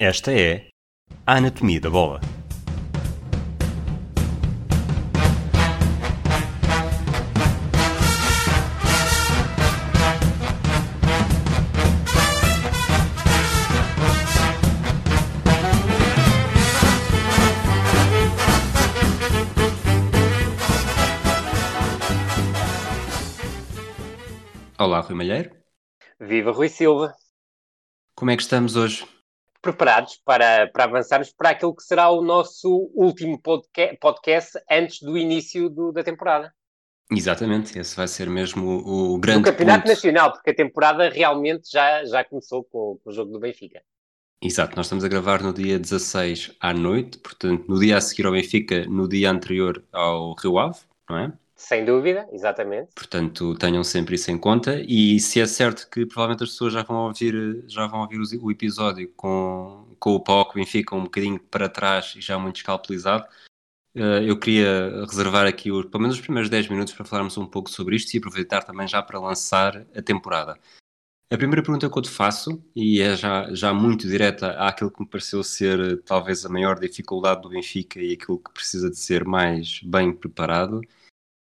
Esta é a Anatomia da Bola. Olá, Rui Malheiro. Viva Rui Silva! Como é que estamos hoje? Preparados para, para avançarmos para aquilo que será o nosso último podca podcast antes do início do, da temporada. Exatamente, esse vai ser mesmo o, o grande. Do Campeonato ponto. Nacional, porque a temporada realmente já, já começou com, com o jogo do Benfica. Exato, nós estamos a gravar no dia 16 à noite, portanto, no dia a seguir ao Benfica, no dia anterior ao Rio Ave, não é? Sem dúvida, exatamente. Portanto, tenham sempre isso em conta. E se é certo que provavelmente as pessoas já vão ouvir, já vão ouvir o episódio com, com o Paulo Benfica um bocadinho para trás e já muito escalpelizado, eh, eu queria reservar aqui os, pelo menos os primeiros 10 minutos para falarmos um pouco sobre isto e aproveitar também já para lançar a temporada. A primeira pergunta que eu te faço, e é já, já muito direta àquilo que me pareceu ser talvez a maior dificuldade do Benfica e aquilo que precisa de ser mais bem preparado,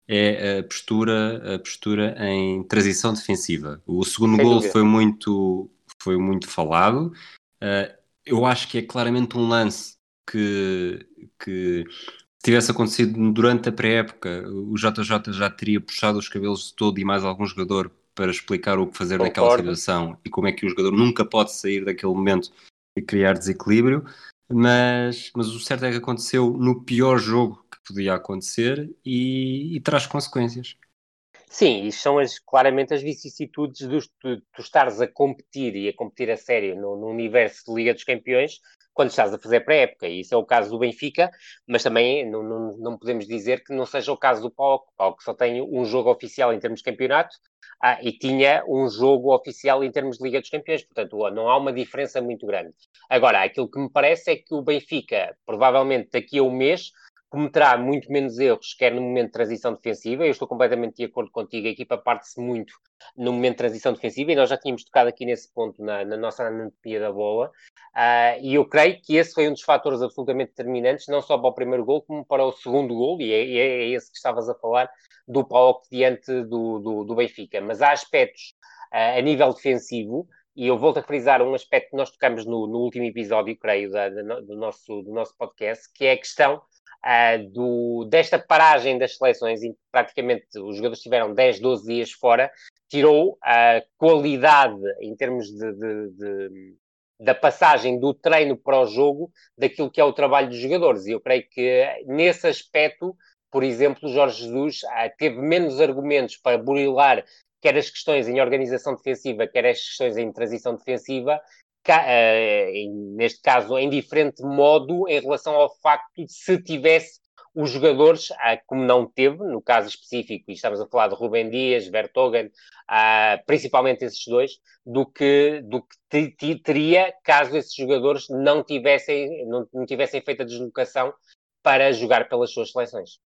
é a postura, a postura em transição defensiva. O segundo gol foi muito, foi muito falado. Uh, eu acho que é claramente um lance que, que se tivesse acontecido durante a pré-época, o JJ já teria puxado os cabelos de todo e mais algum jogador para explicar o que fazer naquela Concordo. situação e como é que o jogador nunca pode sair daquele momento e criar desequilíbrio. Mas, mas o certo é que aconteceu no pior jogo podia acontecer e, e traz consequências. Sim, e são as, claramente as vicissitudes dos, tu, tu estares a competir e a competir a sério no, no universo de Liga dos Campeões quando estás a fazer pré-época. E isso é o caso do Benfica, mas também não, não, não podemos dizer que não seja o caso do Paulo. O que só tem um jogo oficial em termos de campeonato ah, e tinha um jogo oficial em termos de Liga dos Campeões. Portanto, não há uma diferença muito grande. Agora, aquilo que me parece é que o Benfica, provavelmente daqui a um mês, cometerá muito menos erros, quer no momento de transição defensiva. Eu estou completamente de acordo contigo. A equipa parte-se muito no momento de transição defensiva e nós já tínhamos tocado aqui nesse ponto na, na nossa anatomia da bola. Uh, e eu creio que esse foi um dos fatores absolutamente determinantes, não só para o primeiro gol, como para o segundo gol, e é, é esse que estavas a falar, do Paulo diante do, do, do Benfica. Mas há aspectos uh, a nível defensivo e eu volto a frisar um aspecto que nós tocamos no, no último episódio, creio, da, da, do, nosso, do nosso podcast, que é a questão uh, do, desta paragem das seleções, em que praticamente os jogadores tiveram 10, 12 dias fora, tirou a qualidade em termos de, de, de, da passagem do treino para o jogo daquilo que é o trabalho dos jogadores. E eu creio que nesse aspecto, por exemplo, Jorge Jesus uh, teve menos argumentos para burilar quer as questões em organização defensiva, quer as questões em transição defensiva, neste caso em diferente modo em relação ao facto de se tivesse os jogadores, uh, como não teve, no caso específico, e estamos a falar de Rubem Dias, Vertogen, uh, principalmente esses dois, do que, do que teria caso esses jogadores não tivessem, não tivessem feito a deslocação para jogar pelas suas seleções.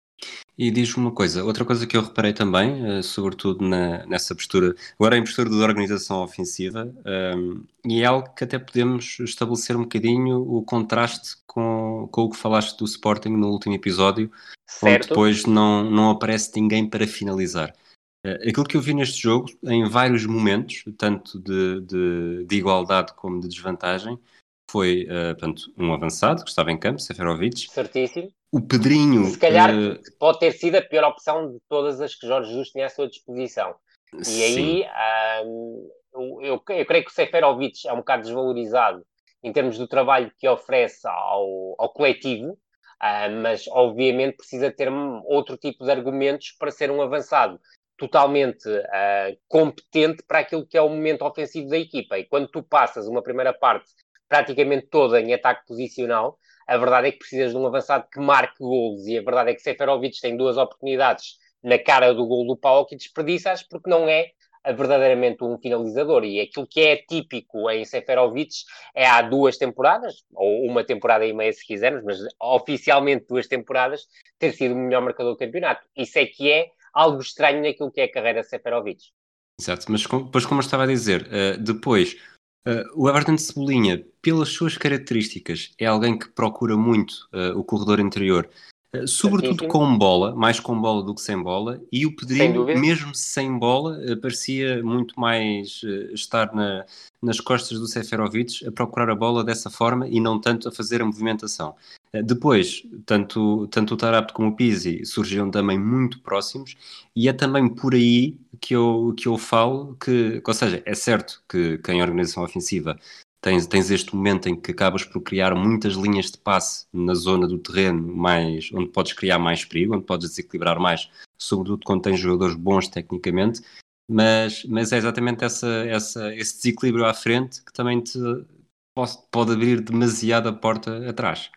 E diz-me uma coisa, outra coisa que eu reparei também, uh, sobretudo na, nessa postura, agora em postura de organização ofensiva, um, e é algo que até podemos estabelecer um bocadinho o contraste com, com o que falaste do Sporting no último episódio, certo. onde depois não, não aparece ninguém para finalizar. Uh, aquilo que eu vi neste jogo, em vários momentos, tanto de, de, de igualdade como de desvantagem, foi uh, portanto, um avançado que estava em campo, Seferovic. Certíssimo. O Pedrinho. Se calhar uh, pode ter sido a pior opção de todas as que Jorge Jesus tinha à sua disposição. E sim. aí um, eu, eu, creio que o Seferovic é um bocado desvalorizado em termos do trabalho que oferece ao, ao coletivo, uh, mas obviamente precisa ter outro tipo de argumentos para ser um avançado totalmente uh, competente para aquilo que é o momento ofensivo da equipa. E quando tu passas uma primeira parte praticamente toda em ataque posicional, a verdade é que precisas de um avançado que marque golos e a verdade é que Seferovic tem duas oportunidades na cara do gol do Paulo que desperdiças porque não é verdadeiramente um finalizador e aquilo que é típico em Seferovic é há duas temporadas, ou uma temporada e meia se quisermos, mas oficialmente duas temporadas, ter sido o melhor marcador do campeonato. Isso é que é algo estranho naquilo que é a carreira de Seferovic. Exato, mas depois como eu estava a dizer, uh, depois Uh, o Everton de Cebolinha, pelas suas características, é alguém que procura muito uh, o corredor interior, uh, sobretudo com bola, mais com bola do que sem bola, e o Pedrinho, sem mesmo sem bola, parecia muito mais estar na, nas costas do Seferovic a procurar a bola dessa forma e não tanto a fazer a movimentação. Depois, tanto, tanto o Tarapto como o Pizzi surgiram também muito próximos, e é também por aí que eu, que eu falo que, ou seja, é certo que, que em organização ofensiva tens, tens este momento em que acabas por criar muitas linhas de passe na zona do terreno mais, onde podes criar mais perigo, onde podes desequilibrar mais, sobretudo quando tens jogadores bons tecnicamente, mas, mas é exatamente essa, essa, esse desequilíbrio à frente que também te pode, pode abrir demasiado a porta atrás.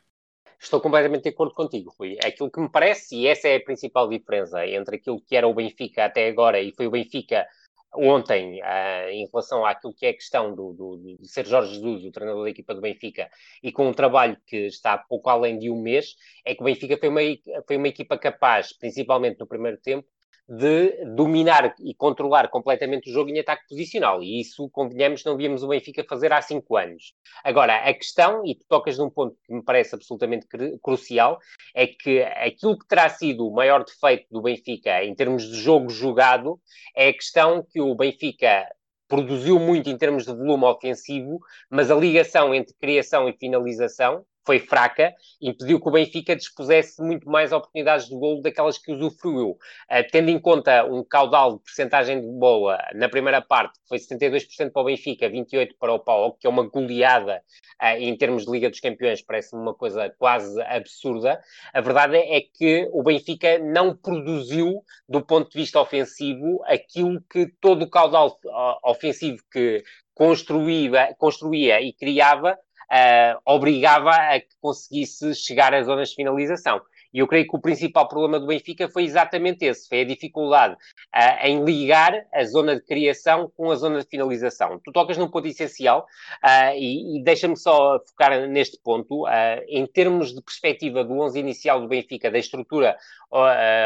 Estou completamente de acordo contigo, Rui. É aquilo que me parece, e essa é a principal diferença entre aquilo que era o Benfica até agora e foi o Benfica ontem, uh, em relação àquilo que é a questão do, do, de ser Jorge Jesus, o treinador da equipa do Benfica, e com um trabalho que está pouco além de um mês, é que o Benfica foi uma, foi uma equipa capaz, principalmente no primeiro tempo, de dominar e controlar completamente o jogo em ataque posicional. E isso, convenhamos, não víamos o Benfica fazer há cinco anos. Agora, a questão, e tu tocas num ponto que me parece absolutamente crucial, é que aquilo que terá sido o maior defeito do Benfica em termos de jogo jogado é a questão que o Benfica produziu muito em termos de volume ofensivo, mas a ligação entre criação e finalização foi fraca, impediu que o Benfica dispusesse muito mais oportunidades de golo daquelas que usufruiu. Uh, tendo em conta um caudal de percentagem de bola na primeira parte, que foi 72% para o Benfica, 28% para o Pau, que é uma goleada uh, em termos de Liga dos Campeões, parece-me uma coisa quase absurda. A verdade é que o Benfica não produziu, do ponto de vista ofensivo, aquilo que todo o caudal uh, ofensivo que construía, construía e criava uh, obrigava a que conseguisse chegar às zonas de finalização. E eu creio que o principal problema do Benfica foi exatamente esse: foi a dificuldade uh, em ligar a zona de criação com a zona de finalização. Tu tocas num ponto essencial uh, e, e deixa-me só focar neste ponto. Uh, em termos de perspectiva do 11 inicial do Benfica, da estrutura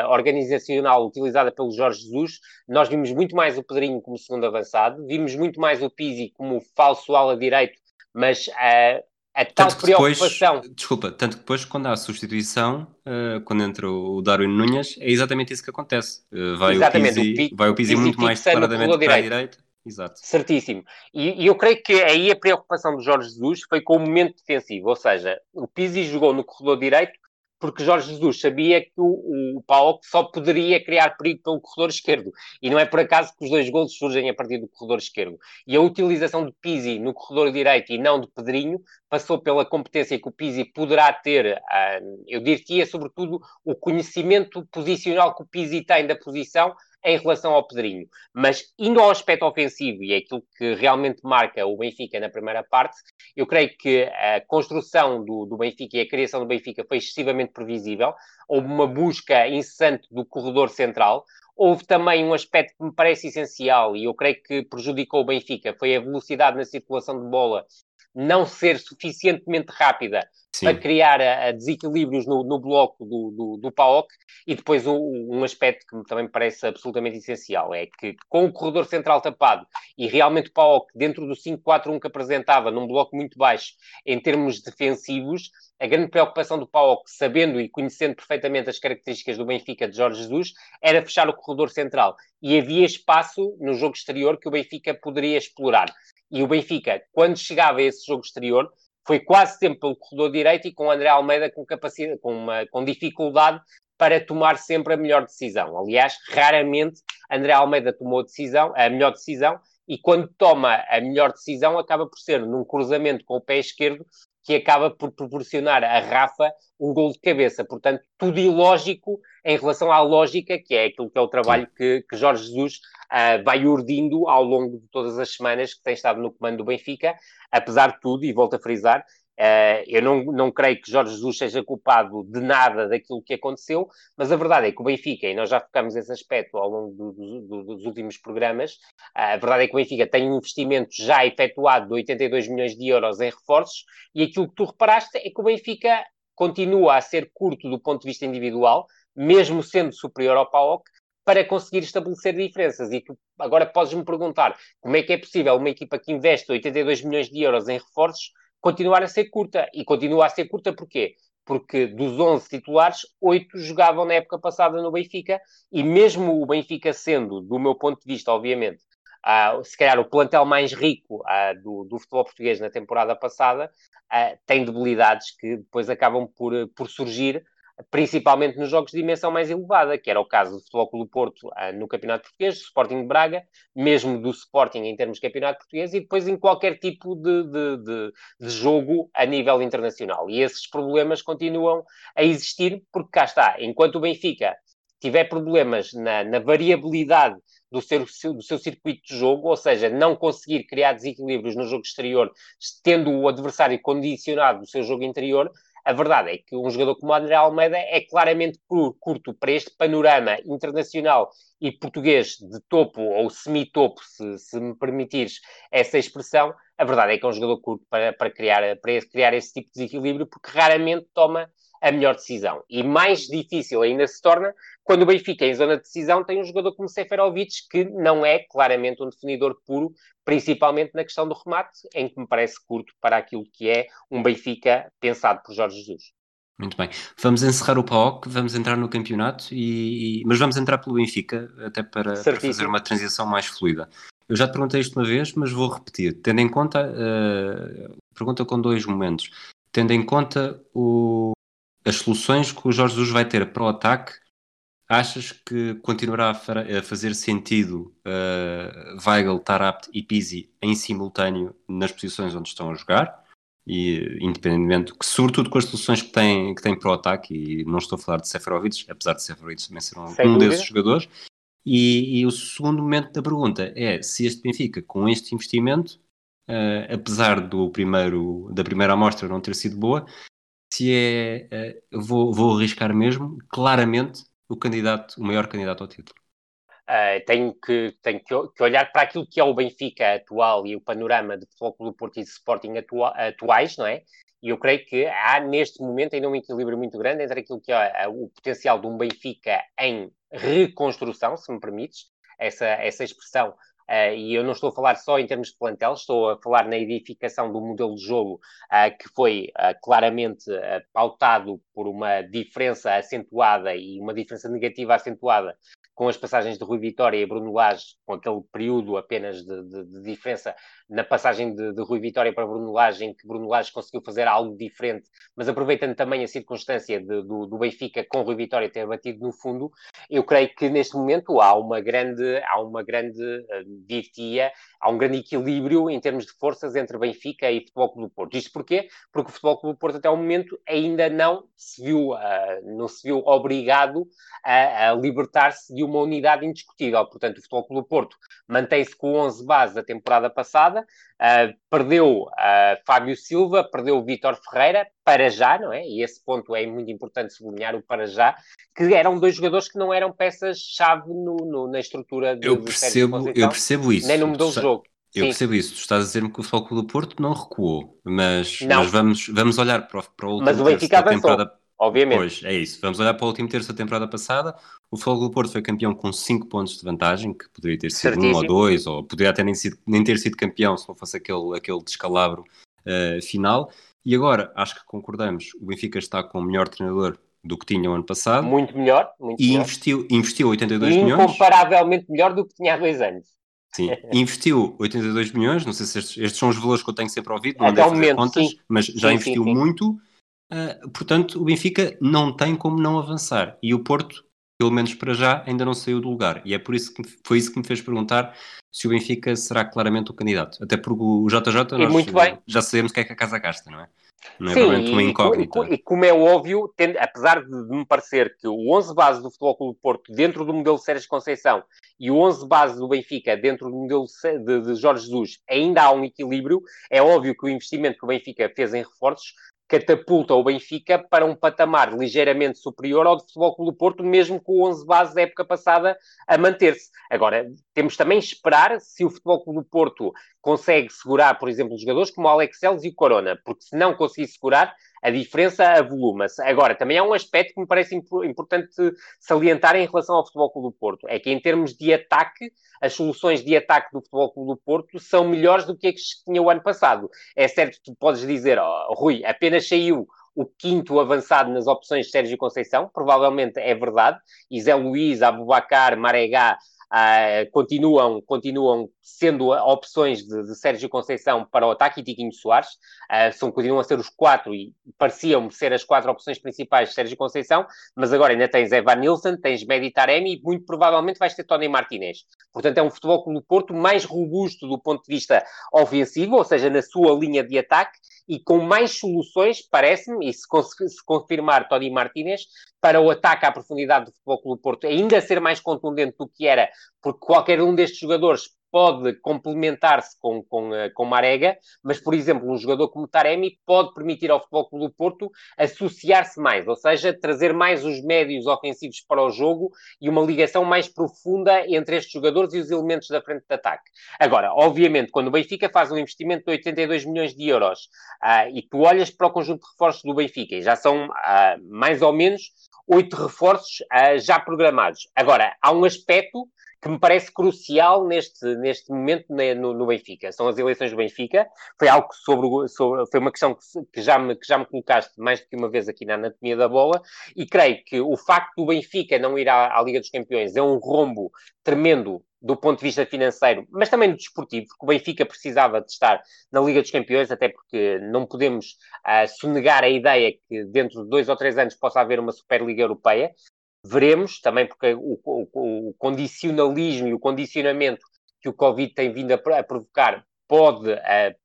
organizacional utilizada pelo Jorge Jesus, nós vimos muito mais o Pedrinho como segundo avançado, vimos muito mais o Pizzi como falso ala direito mas uh, a tal preocupação. Depois, desculpa, tanto que depois, quando há a substituição, uh, quando entra o Darwin Nunes, é exatamente isso que acontece. Uh, vai, Exatamente, o Pizzi, o vai o Pizzi, Pizzi muito mais declaradamente para a direita. Exato. Certíssimo. E, e, eu creio que aí a preocupação do Jorge Jesus foi com o momento defensivo, ou seja, o Pizzi jogou no corredor direito porque Jorge Jesus sabia que o, o Paulo só poderia criar perigo pelo corredor esquerdo. E não é por acaso que os dois gols surgem a partir do corredor esquerdo. E a utilização de Pizzi no corredor direito e não de Pedrinho passou pela competência que o Pizzi poderá ter, uh, eu diria sobretudo o conhecimento posicional que o Pizzi tem da posição em relação ao Pedrinho. Mas indo ao aspecto ofensivo, e é aquilo que realmente marca o Benfica na primeira parte, eu creio que a construção do, do Benfica e a criação do Benfica foi excessivamente previsível. Houve uma busca incessante do corredor central. Houve também um aspecto que me parece essencial e eu creio que prejudicou o Benfica, foi a velocidade na circulação de bola não ser suficientemente rápida Sim. para criar a, a desequilíbrios no, no, bloco do, do, do PAOC e depois um, um, aspecto que também me parece absolutamente essencial é que com o corredor central tapado e realmente o PAOC dentro do 5-4-1 que apresentava num bloco muito baixo em termos defensivos a grande preocupação do PAOC, sabendo e conhecendo perfeitamente as características do Benfica de Jorge Jesus, era fechar o corredor central. E havia espaço no jogo exterior que o Benfica poderia explorar. E o Benfica, quando chegava a esse jogo exterior, foi quase sempre pelo corredor direito e com André Almeida com, capacidade, com, uma, com dificuldade para tomar sempre a melhor decisão. Aliás, raramente André Almeida tomou decisão, a melhor decisão, e quando toma a melhor decisão acaba por ser num cruzamento com o pé esquerdo que acaba por proporcionar a Rafa um gol de cabeça. Portanto, tudo ilógico em relação à lógica, que é aquilo que é o trabalho que, que Jorge Jesus uh, vai urdindo ao longo de todas as semanas que tem estado no comando do Benfica, apesar de tudo, e volto a frisar, Uh, eu não, não creio que Jorge Jesus seja culpado de nada daquilo que aconteceu, mas a verdade é que o Benfica, e nós já focamos esse aspecto ao longo do, do, dos últimos programas, uh, a verdade é que o Benfica tem um investimento já efetuado de 82 milhões de euros em reforços, e aquilo que tu reparaste é que o Benfica continua a ser curto do ponto de vista individual, mesmo sendo superior ao PAOK, para conseguir estabelecer diferenças. E tu agora podes-me perguntar como é que é possível uma equipa que investe 82 milhões de euros em reforços continuar a ser curta. E continua a ser curta porquê? Porque dos 11 titulares, 8 jogavam na época passada no Benfica, e mesmo o Benfica sendo, do meu ponto de vista, obviamente, se calhar o plantel mais rico do, do, futebol português na temporada passada, tem debilidades que depois acabam por, por surgir principalmente nos jogos de dimensão mais elevada, que era o caso do Futebol Clube Porto ah, no Campeonato Português, do Sporting de Braga, mesmo do Sporting em termos de Campeonato Português e depois em qualquer tipo de, de, de, de jogo a nível internacional. E esses problemas continuam a existir porque cá está, enquanto o Benfica tiver problemas na, na variabilidade do seu, do seu circuito de jogo, ou seja, não conseguir criar desequilíbrios no jogo exterior, tendo o adversário condicionado do seu jogo interior, a verdade é que um jogador como André Almeida é claramente curto para este panorama internacional e português de topo ou semi-topo, se, se, me permitires essa expressão. A verdade é que é um jogador curto para, para, criar, para criar esse tipo de desequilíbrio, porque raramente toma a melhor decisão. E mais difícil ainda se torna quando o Benfica, em zona de decisão, tem um jogador como Seferovic, que não é claramente um definidor puro, principalmente na questão do remate, em que me parece curto para aquilo que é um Benfica pensado por Jorge Jesus. Muito bem. Vamos encerrar o PAOC, vamos entrar no campeonato, e, mas vamos entrar pelo Benfica, até para, para fazer uma transição mais fluida. Eu já te perguntei isto uma vez, mas vou repetir. Tendo em conta, uh, pergunta com dois momentos. Tendo em conta o, as soluções que o Jorge Jesus vai ter para o ataque, achas que continuará a, fazer sentido uh, Weigl, Tarapt e Pizzi em simultâneo nas posições onde estão a jogar? E independentemente, que sobretudo com as soluções que tem, que tem para o ataque, e não estou a falar de Seferovic, apesar de Seferovic também ser um, um desses jogadores. E, e, o segundo momento da pergunta é se este Benfica, com este investimento, uh, apesar do primeiro, da primeira amostra não ter sido boa, se é, uh, vou, vou arriscar mesmo, claramente, o candidato, o maior candidato ao título. Uh, tenho que, tenho que, olhar para aquilo que é o Benfica atual e o panorama de Futebol do Porto e de Sporting atua, atuais, não é? E eu creio que há neste momento ainda um equilíbrio muito grande entre aquilo que é o potencial de um Benfica em reconstrução, se me permites, essa, essa expressão Uh, e eu não estou a falar só em termos de plantel, estou a falar na edificação do modelo de jogo uh, que foi uh, claramente pautado por uma diferença acentuada e uma diferença negativa acentuada com as passagens de Rui Vitória e Bruno Lage, com aquele período apenas de, de, de diferença na passagem de, de, Rui Vitória para Bruno Lage, em que Bruno Lage conseguiu fazer algo diferente, mas aproveitando também a circunstância do, do, Benfica com Rui Vitória ter batido no fundo, eu creio que neste momento há uma grande, há uma grande uh, há um grande equilíbrio em termos de forças entre Benfica e Futebol Clube do Porto. Isto porquê? Porque o Futebol Clube do Porto até o momento ainda não se viu, uh, não se viu obrigado a, a libertar-se de uma unidade indiscutível. Portanto, o Futebol Clube do Porto mantém-se com 11 bases da temporada passada, uh, perdeu uh, Fábio Silva, perdeu o Vítor Ferreira, para já, não é? E esse ponto é muito importante sublinhar, o para já, que eram dois jogadores que não eram peças-chave na estrutura do, eu percebo, do Eu percebo isso. Nem no modelo de jogo. Eu Sim. percebo isso. Tu estás a dizer-me que o Futebol do Porto não recuou, mas, não. mas vamos, vamos olhar para, para o último mas o Benfica avançou. temporada obviamente. Pois, é isso. Vamos olhar para o último terço da temporada passada. O Futebol do Porto foi campeão com 5 pontos de vantagem, que poderia ter sido 1 um ou 2, ou poderia até nem, sido, nem, ter sido campeão se não fosse aquele, aquele descalabro uh, final. E agora, acho que concordamos, o Benfica está com o melhor treinador do que tinha o ano passado. Muito melhor. Muito e melhor. Investiu, investiu 82 e milhões. Incomparavelmente melhor do que tinha há dois anos. Sim, investiu 82 milhões, não sei se estes, estes, são os valores que eu tenho sempre ouvido, não devo fazer contas, sim. mas já sim, investiu sim, muito Uh, portanto, o Benfica não tem como não avançar. E o Porto, pelo menos para já, ainda não saiu do lugar. E é por isso que foi isso que me fez perguntar se o Benfica será claramente o candidato. Até porque o JJ nós já sabemos o que é que a casa gasta, não é? Não é Sim, realmente uma incógnita. E, e, como é óbvio, tendo, apesar de, me parecer que o 11 base do Futebol Clube do Porto, dentro do modelo de Sérgio Conceição, e o 11 base do Benfica, dentro do modelo de, de Jorge Jesus, ainda há um equilíbrio, é óbvio que o investimento que o Benfica fez em reforços catapulta o Benfica para um patamar ligeiramente superior ao do Futebol Clube do Porto, mesmo com o 11 base da época passada a manter-se. Agora, temos também esperar se o Futebol Clube do Porto consegue segurar, por exemplo, jogadores como o Alex Celes e o Corona, porque se não conseguir segurar, A diferença avoluma-se. Agora, também há um aspecto que me parece importante salientar em relação ao Futebol Clube do Porto. É que em termos de ataque, as soluções de ataque do Futebol Clube do Porto são melhores do que as que tinha o ano passado. É certo que tu podes dizer, oh, Rui, apenas saiu o quinto avançado nas opções de Sérgio Conceição, provavelmente é verdade, e Zé Luís, Abubacar, Maregá uh, continuam, continuam sendo opções de, de, Sérgio Conceição para o ataque e Tiquinho Soares, uh, são, continuam a ser os quatro e pareciam ser as quatro opções principais de Sérgio Conceição, mas agora ainda tens Evan Nilsson, tens Medi Taremi e muito provavelmente vais ter Tony Martinez. Portanto, é um futebol como o Porto mais robusto do ponto de vista ofensivo, ou seja, na sua linha de ataque, e com mais soluções, parece-me, e se, se confirmar Tony Martinez, para o ataque à profundidade do Futebol Clube Porto ainda ser mais contundente do que era, porque qualquer um destes jogadores pode complementar-se com, com, eh, com Marega, mas, por exemplo, um jogador como Taremi pode permitir ao Futebol Clube do Porto associar-se mais, ou seja, trazer mais os médios ofensivos para o jogo e uma ligação mais profunda entre estes jogadores e os elementos da frente de ataque. Agora, obviamente, quando o Benfica faz um investimento de 82 milhões de euros uh, e tu olhas para o conjunto de reforços do Benfica, e já são uh, mais ou menos oito reforços uh, já programados. Agora, há um aspecto que me parece crucial neste, neste momento no, no, Benfica. São as eleições do Benfica. Foi algo sobre, sobre foi uma questão que, que, já me, que já me colocaste mais do que uma vez aqui na anatomia da bola, e creio que o facto do Benfica não ir à, à Liga dos Campeões é um rombo tremendo do ponto de vista financeiro, mas também do desportivo, porque o Benfica precisava de estar na Liga dos Campeões, até porque não podemos uh, sonegar a ideia que dentro de dois ou três anos possa haver uma Superliga Europeia. Veremos, também porque o, o, o condicionalismo e o condicionamento que o Covid tem vindo a, a provocar pode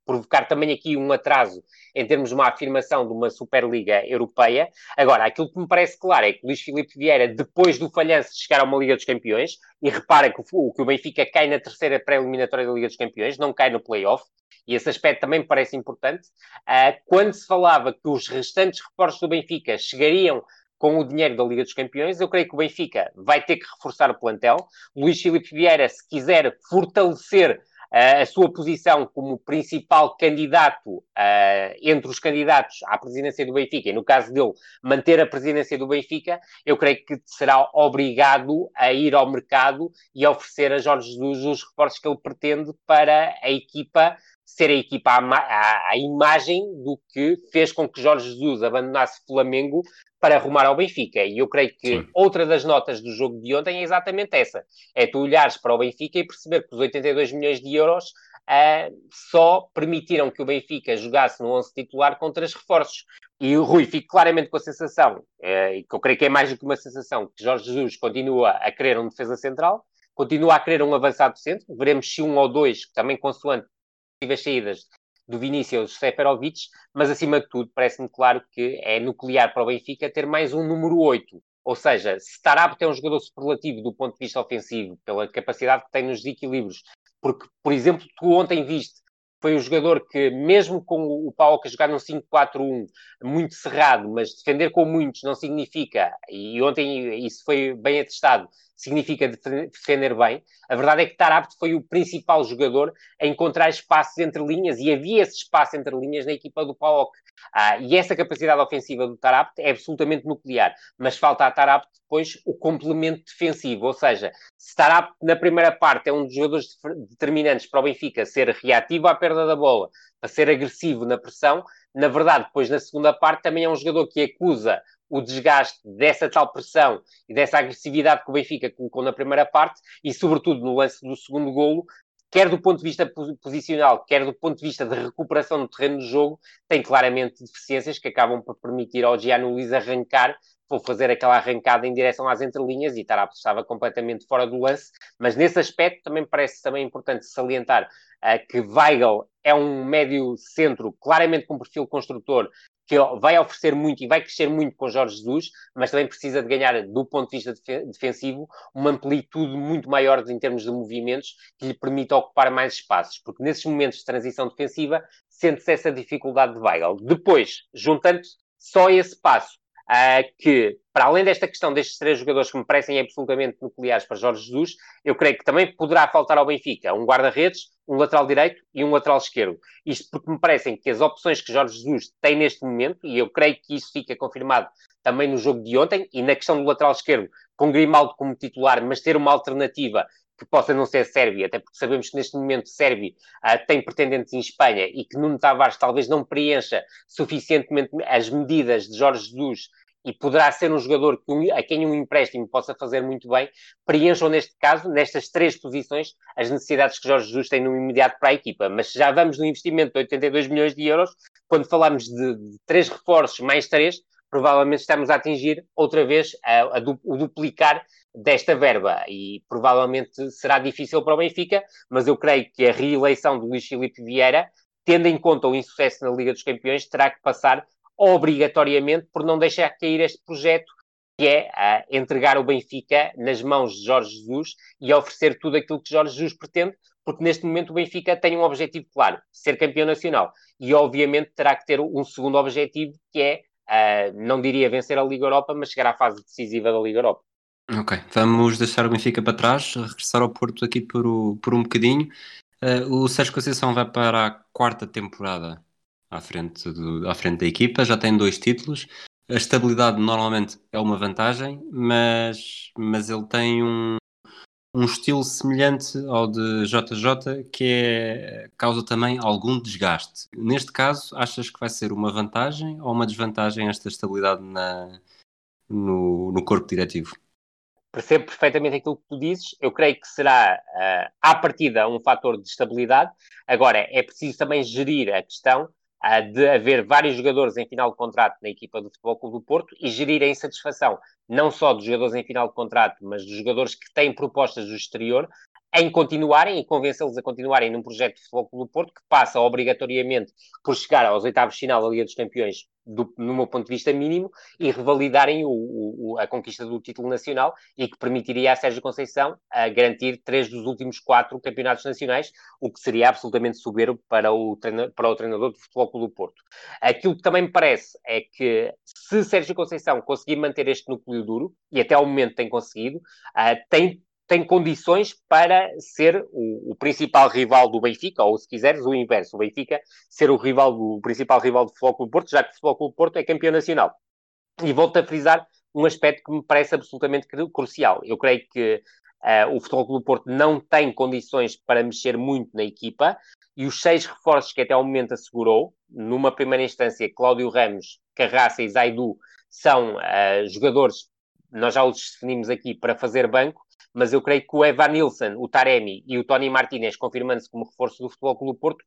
provocar também aqui um atraso em termos de uma afirmação de uma Superliga Europeia. Agora, aquilo que me parece claro é que Luís Filipe Vieira, depois do falhanço de chegar a uma Liga dos Campeões, e repara que o, que o Benfica cai na terceira pré-eliminatória da Liga dos Campeões, não cai no play-off, e esse aspecto também me parece importante. Uh, quando se falava que os restantes reforços do Benfica chegariam com o dinheiro da Liga dos Campeões, eu creio que o Benfica vai ter que reforçar o plantel. Luís Filipe Vieira, se quiser fortalecer a sua posição como principal candidato uh, entre os candidatos à presidência do Benfica, e no caso dele, manter a presidência do Benfica, eu creio que será obrigado a ir ao mercado e oferecer a Jorge Jesus os reforços que ele pretende para a equipa ser a equipa à, à, à, imagem do que fez com que Jorge Jesus abandonasse Flamengo para arrumar ao Benfica. E eu creio que Sim. outra das notas do jogo de ontem é exatamente essa. É tu olhares para o Benfica e perceber que os 82 milhões de euros uh, só permitiram que o Benfica jogasse no 11 titular com três reforços. E o Rui fica claramente com a sensação, uh, e que eu creio que é mais do que uma sensação, que Jorge Jesus continua a querer um defesa central, continua a querer um avançado centro, veremos se um ou dois, também consoante as saídas do Vinícius Seferovic, mas acima de tudo parece-me claro que é nuclear para o Benfica ter mais um número 8. Ou seja, se Tarapte é um jogador superlativo do ponto de vista ofensivo, pela capacidade que tem nos equilíbrios, porque, por exemplo, tu ontem viste foi um jogador que, mesmo com o Paulo a jogar num 5-4-1 muito cerrado, mas defender com muitos não significa, e ontem isso foi bem atestado, significa defender bem. A verdade é que Tarapte foi o principal jogador a encontrar espaços entre linhas e havia esse espaço entre linhas na equipa do PAOK. Ah, e essa capacidade ofensiva do Tarapte é absolutamente nuclear, mas falta a Tarapte depois o complemento defensivo, ou seja, se Tarapte na primeira parte é um dos jogadores determinantes para o Benfica ser reativo à perda da bola, para ser agressivo na pressão, na verdade, depois na segunda parte também é um jogador que acusa o desgaste dessa tal pressão e dessa agressividade que o Benfica colocou na primeira parte e, sobretudo, no lance do segundo golo, quer do ponto de vista posicional, quer do ponto de vista de recuperação no terreno do jogo, tem claramente deficiências que acabam por permitir ao Gianni Luiz arrancar, ou fazer aquela arrancada em direção às entrelinhas e Tarap estava completamente fora do lance, mas nesse aspecto também parece também importante salientar uh, que Weigl é um médio centro claramente com perfil construtor, que vai oferecer muito e vai crescer muito com Jorge Jesus, mas também precisa de ganhar, do ponto de vista defensivo, uma amplitude muito maior em termos de movimentos que lhe permita ocupar mais espaços, porque nesses momentos de transição defensiva sente-se essa dificuldade de Weigl. Depois, juntando só esse passo uh, que, para além desta questão destes três jogadores que me parecem absolutamente nucleares para Jorge Jesus, eu creio que também poderá faltar ao Benfica um guarda-redes, um lateral direito e um lateral esquerdo. Isto porque me parecem que as opções que Jorge Jesus tem neste momento, e eu creio que isso fica confirmado também no jogo de ontem, e na questão do lateral esquerdo, com Grimaldo como titular, mas ter uma alternativa que possa não ser Sérvia, até porque sabemos que neste momento Sérvia uh, tem pretendentes em Espanha e que Nuno Tavares talvez não preencha suficientemente as medidas de Jorge Jesus e poderá ser um jogador que, a quem um empréstimo possa fazer muito bem, preencham neste caso, nestas três posições, as necessidades que Jorge Jesus tem no imediato para a equipa. Mas já vamos no investimento de 82 milhões de euros, quando falamos de, de três reforços mais três, provavelmente estamos a atingir outra vez a, a, o duplicar desta verba e provavelmente será difícil para o Benfica, mas eu creio que a reeleição de Luís Filipe Vieira, tendo em conta o insucesso na Liga dos Campeões, terá que passar obrigatoriamente por não deixar cair este projeto que é uh, entregar o Benfica nas mãos de Jorge Jesus e oferecer tudo aquilo que Jorge Jesus pretende, porque neste momento o Benfica tem um objetivo claro, ser campeão nacional. E obviamente terá que ter um segundo objetivo, que é, uh, não diria vencer a Liga Europa, mas chegar à fase decisiva da Liga Europa. Ok, vamos deixar o Benfica para trás, regressar ao Porto aqui por, o, por um bocadinho. Uh, o Sérgio Conceição vai para a quarta temporada à frente, do, à frente da equipa, já tem dois títulos. A estabilidade normalmente é uma vantagem, mas, mas ele tem um, um estilo semelhante ao de JJ que é, causa também algum desgaste. Neste caso, achas que vai ser uma vantagem ou uma desvantagem esta estabilidade na, no, no corpo diretivo? Percebo perfeitamente aquilo que tu dizes. Eu creio que será, uh, à partida, um fator de estabilidade. Agora, é preciso também gerir a questão uh, de haver vários jogadores em final de contrato na equipa do Futebol Clube do Porto e gerir a insatisfação não só dos jogadores em final de contrato, mas dos jogadores que têm propostas do exterior, em continuarem e convencê-los a continuarem num projeto de Futebol Clube do Porto que passa obrigatoriamente por chegar aos oitavos final da Liga dos Campeões do, no meu ponto de vista mínimo e revalidarem o, o, a conquista do título nacional e que permitiria a Sérgio Conceição a garantir três dos últimos quatro campeonatos nacionais, o que seria absolutamente soberbo para o, para o treinador do Futebol Clube do Porto. Aquilo que também me parece é que se Sérgio Conceição conseguir manter este núcleo duro, e até ao momento tem conseguido, uh, tem tem condições para ser o, o, principal rival do Benfica, ou se quiseres, o inverso, o Benfica ser o rival do o principal rival do Futebol Clube Porto, já que o Futebol Clube Porto é campeão nacional. E volto a frisar um aspecto que me parece absolutamente crucial. Eu creio que uh, o Futebol Clube Porto não tem condições para mexer muito na equipa, e os seis reforços que até ao momento assegurou, numa primeira instância, Cláudio Ramos, Carraça e Zaidu, são uh, jogadores, nós já os definimos aqui, para fazer banco, mas eu creio que o Evan Nilsson, o Taremi e o Tony Martinez, confirmando-se como reforço do Futebol Clube Porto,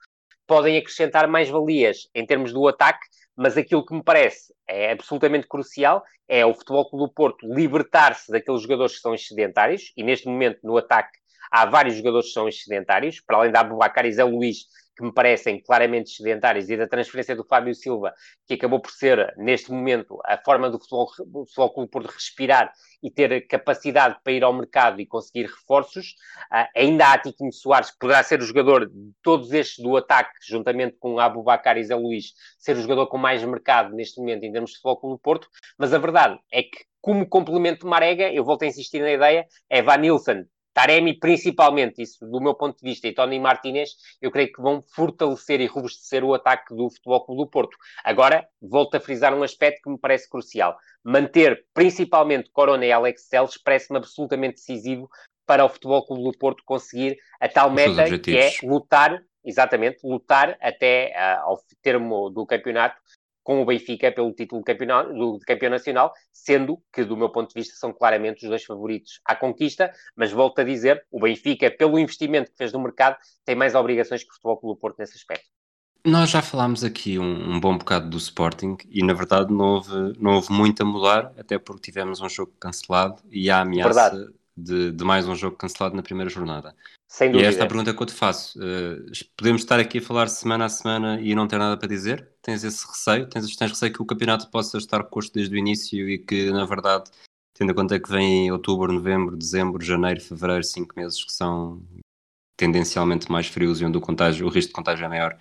podem acrescentar mais valias em termos do ataque, mas aquilo que me parece é absolutamente crucial é o Futebol Clube Porto libertar-se daqueles jogadores que são excedentários, e neste momento no ataque há vários jogadores que são excedentários, para além da Abubacar e Zé Luís, que me parecem claramente sedentários e da transferência do Fábio Silva, que acabou por ser, neste momento, a forma do futebol, do clube por respirar e ter capacidade para ir ao mercado e conseguir reforços. Uh, ainda há Tiquinho Soares, que poderá ser o jogador de todos estes do ataque, juntamente com Abu Bakar e Zé Luís, ser o jogador com mais mercado neste momento em termos de futebol do Porto, mas a verdade é que como complemento de Marega, eu volto a insistir na ideia, é Van Nilsson Taremi, principalmente, isso do meu ponto de vista, e Tony Martinez, eu creio que vão fortalecer e robustecer o ataque do Futebol Clube do Porto. Agora, volto a frisar um aspecto que me parece crucial. Manter, principalmente, Corona e Alex Celes parece-me absolutamente decisivo para o Futebol Clube do Porto conseguir a tal meta que é lutar, exatamente, lutar até uh, ao termo do campeonato com o Benfica pelo título de campeão, do, campeão nacional, sendo que, do meu ponto de vista, são claramente os dois favoritos à conquista, mas volto a dizer, o Benfica, pelo investimento que fez no mercado, tem mais obrigações que o Futebol Clube Porto nesse aspecto. Nós já falámos aqui um, um, bom bocado do Sporting e, na verdade, não houve, não houve muito a mudar, até porque tivemos um jogo cancelado e há ameaça de, de, mais um jogo cancelado na primeira jornada. Sem dúvida. E esta é a pergunta que eu te faço. Uh, podemos estar aqui a falar semana a semana e não ter nada para dizer? Tens esse receio? Tens, tens receio que o campeonato possa estar custo desde o início e que, na verdade, tendo em conta que vem outubro, novembro, dezembro, janeiro, fevereiro, cinco meses que são tendencialmente mais frios e onde o, contágio, o risco de contágio é maior,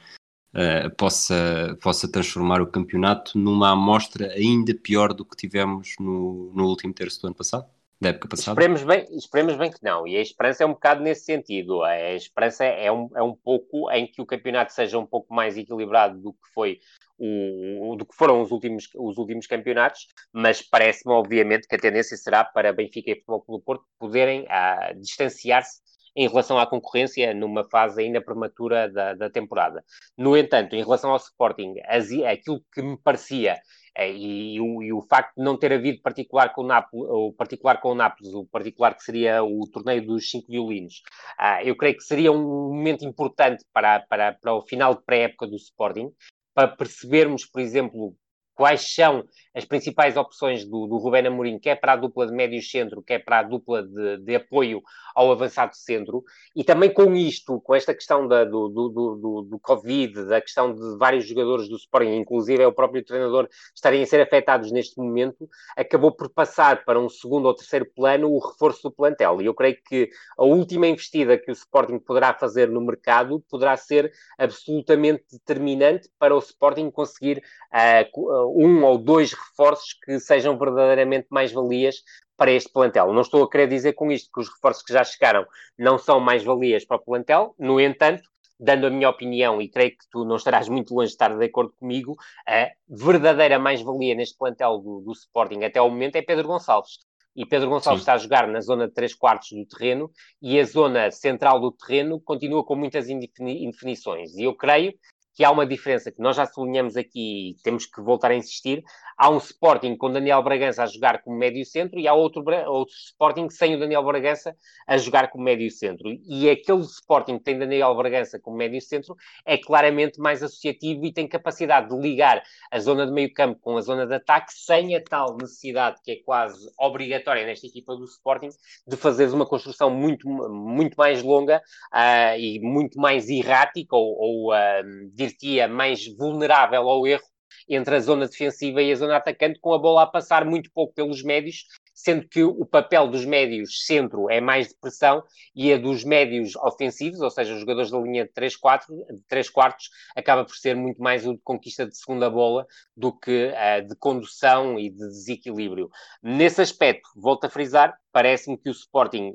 uh, possa, possa transformar o campeonato numa amostra ainda pior do que tivemos no, no último terço do ano passado? Da época passada? Esperemos bem, esperemos bem que não, e a esperança é um bocado nesse sentido. A esperança é um, é um pouco em que o campeonato seja um pouco mais equilibrado do que foi o, do que foram os últimos, os últimos campeonatos, mas parece-me, obviamente, que a tendência será para Benfica e Futebol Clube Porto poderem uh, distanciar-se em relação à concorrência numa fase ainda prematura da, da temporada. No entanto, em relação ao Sporting, as, aquilo que me parecia e, e, o, e, o, facto de não ter havido particular com o Nápoles, o particular com o Nápoles, o particular que seria o torneio dos cinco violinos, uh, eu creio que seria um momento importante para, para, para o final de pré-época do Sporting, para percebermos, por exemplo, quais são as principais opções do, do Rubén Amorim, quer para a dupla de médio centro, quer para a dupla de, de apoio ao avançado centro, e também com isto, com esta questão da, do, do, do, do, Covid, da questão de vários jogadores do Sporting, inclusive é o próprio treinador, estarem a ser afetados neste momento, acabou por passar para um segundo ou terceiro plano o reforço do plantel. E eu creio que a última investida que o Sporting poderá fazer no mercado poderá ser absolutamente determinante para o Sporting conseguir uh, um ou dois reforços que sejam verdadeiramente mais-valias para este plantel. Não estou a querer dizer com isto que os reforços que já chegaram não são mais-valias para o plantel, no entanto, dando a minha opinião, e creio que tu não estarás muito longe de estar de acordo comigo, a verdadeira mais-valia neste plantel do, do, Sporting até ao momento é Pedro Gonçalves. E Pedro Gonçalves Sim. está a jogar na zona de 3 quartos do terreno e a zona central do terreno continua com muitas indefinições. E eu creio que há uma diferença que nós já sublinhamos aqui e temos que voltar a insistir. Há um Sporting com Daniel Bragança a jogar como médio centro e há outro, outro Sporting sem o Daniel Bragança a jogar como médio centro. E aquele Sporting que tem Daniel Bragança como médio centro é claramente mais associativo e tem capacidade de ligar a zona de meio campo com a zona de ataque sem a tal necessidade que é quase obrigatória nesta equipa do Sporting de fazeres uma construção muito, muito mais longa uh, e muito mais errática ou, ou uh, dir-te-ia, mais vulnerável ao erro entre a zona defensiva e a zona atacante, com a bola a passar muito pouco pelos médios, sendo que o papel dos médios centro é mais de pressão e a dos médios ofensivos, ou seja, os jogadores da linha de 3, 4, de 3 quartos, acaba por ser muito mais o de conquista de segunda bola do que uh, de condução e de desequilíbrio. Nesse aspecto, volto a frisar, parece-me que o Sporting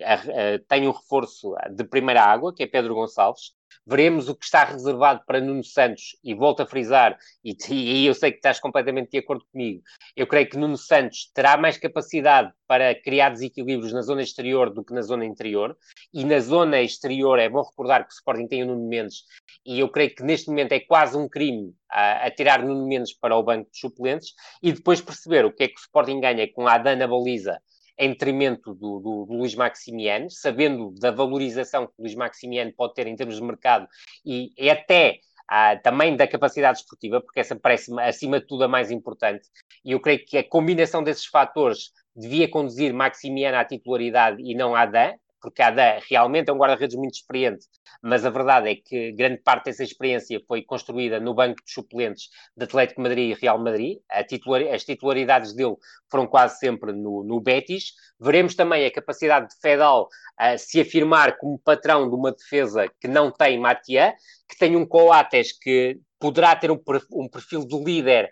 tem um reforço de primeira água, que é Pedro Gonçalves, Veremos o que está reservado para Nuno Santos, e volto a frisar, e aí eu sei que estás completamente de acordo comigo. Eu creio que Nuno Santos terá mais capacidade para criar desequilíbrios na zona exterior do que na zona interior, e na zona exterior é bom recordar que o Sporting tem o Nuno Mendes, e eu creio que neste momento é quase um crime a, a tirar Nuno Mendes para o banco de suplentes, e depois perceber o que é que o Sporting ganha com a Adana Baliza em detrimento do, do, do Luís Maximiano, sabendo da valorização que o Luís Maximiano pode ter em termos de mercado e, e até ah, também da capacidade esportiva, porque essa parece-me acima de tudo a mais importante. E eu creio que a combinação desses fatores devia conduzir Maximiano à titularidade e não à Dan, porque Adam realmente é um guarda-redes muito experiente, mas a verdade é que grande parte dessa experiência foi construída no banco de suplentes de Atlético Madrid e Real Madrid. Titular, as titularidades dele foram quase sempre no, no Betis. Veremos também a capacidade de Fedal uh, se afirmar como patrão de uma defesa que não tem Matia, que tem um Coates que poderá ter um, perfil de líder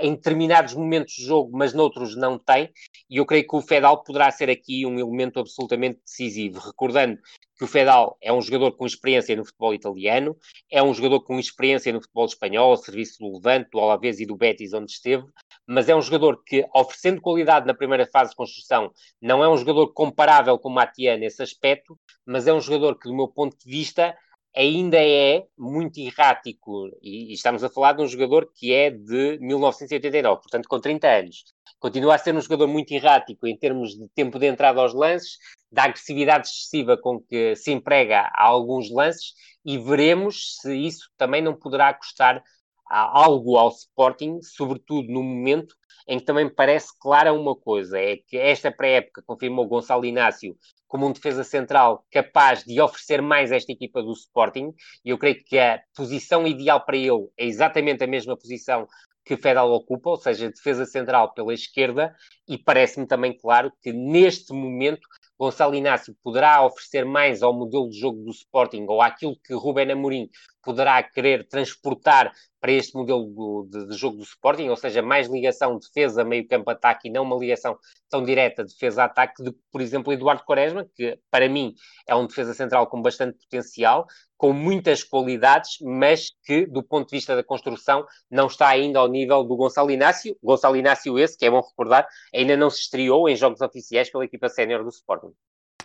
em determinados momentos de jogo, mas noutros não tem, e eu creio que o Fedal poderá ser aqui um elemento absolutamente decisivo. Recordando que o Fedal é um jogador com experiência no futebol italiano, é um jogador com experiência no futebol espanhol, ao serviço do Levante, do Alavés e do Betis, onde esteve, mas é um jogador que, oferecendo qualidade na primeira fase de construção, não é um jogador comparável com o Matia nesse aspecto, mas é um jogador que, do meu ponto de vista, ainda é muito errático, e, e, estamos a falar de um jogador que é de 1989, portanto com 30 anos. Continua a ser um jogador muito errático em termos de tempo de entrada aos lances, da agressividade excessiva com que se emprega a alguns lances, e veremos se isso também não poderá custar algo ao Sporting, sobretudo no momento em que também parece clara uma coisa, é que esta pré-época confirmou Gonçalo Inácio como um defesa central capaz de oferecer mais esta equipa do Sporting, e eu creio que a posição ideal para ele é exatamente a mesma posição que Fedal ocupa, ou seja, defesa central pela esquerda, e parece-me também claro que neste momento Gonçalo Inácio poderá oferecer mais ao modelo de jogo do Sporting ou àquilo que Ruben Amorim poderá querer transportar para este modelo de, de, jogo do Sporting, ou seja, mais ligação defesa, meio campo, ataque e não uma ligação tão direta defesa-ataque de, por exemplo, Eduardo Quaresma, que para mim é um defesa central com bastante potencial, com muitas qualidades, mas que do ponto de vista da construção não está ainda ao nível do Gonçalo Inácio. Gonçalo Inácio esse, que é bom recordar, ainda não se estreou em jogos oficiais pela equipa sénior do Sporting.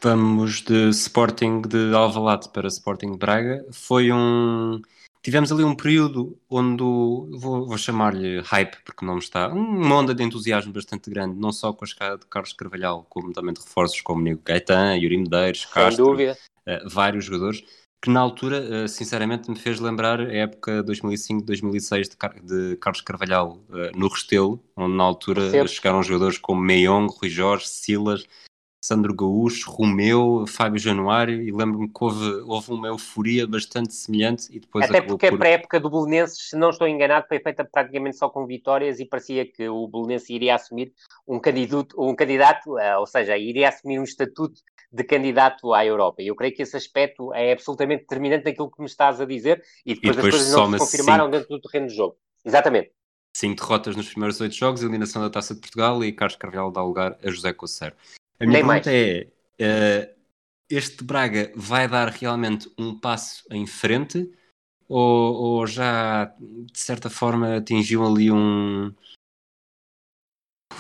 Vamos de Sporting de Alvalade para Sporting Braga. Foi um tivemos ali um período onde, vou, vou chamar-lhe hype, porque não está, uma onda de entusiasmo bastante grande, não só com a chegada de Carlos Carvalhal, como também de reforços como Nico Gaetan, Yuri Medeiros, Castro, uh, vários jogadores, que na altura, uh, sinceramente, me fez lembrar a época 2005-2006 de, Car de, Carlos Carvalhal uh, no Restelo, onde na altura Sempre. chegaram jogadores como Meiong, Rui Jorge, Silas, Sandro Gaúcho, Romeu, Fábio Januário, e lembro-me que houve, houve uma euforia bastante semelhante e depois Até porque por... a pré-época do Belenenses, se não estou enganado, foi feita praticamente só com vitórias e parecia que o Belenenses iria assumir um candidato, um candidato, eh, ou seja, iria assumir um estatuto de candidato à Europa. E eu creio que esse aspecto é absolutamente determinante daquilo que me estás a dizer e depois, e depois as coisas não se confirmaram cinco... dentro do terreno de jogo. Exatamente. Cinco derrotas nos primeiros oito jogos, eliminação da Taça de Portugal e Carlos Carvalho dá lugar a José Coceiro. A minha Nem pergunta mais. é: uh, este Braga vai dar realmente um passo em frente ou, ou, já de certa forma atingiu ali um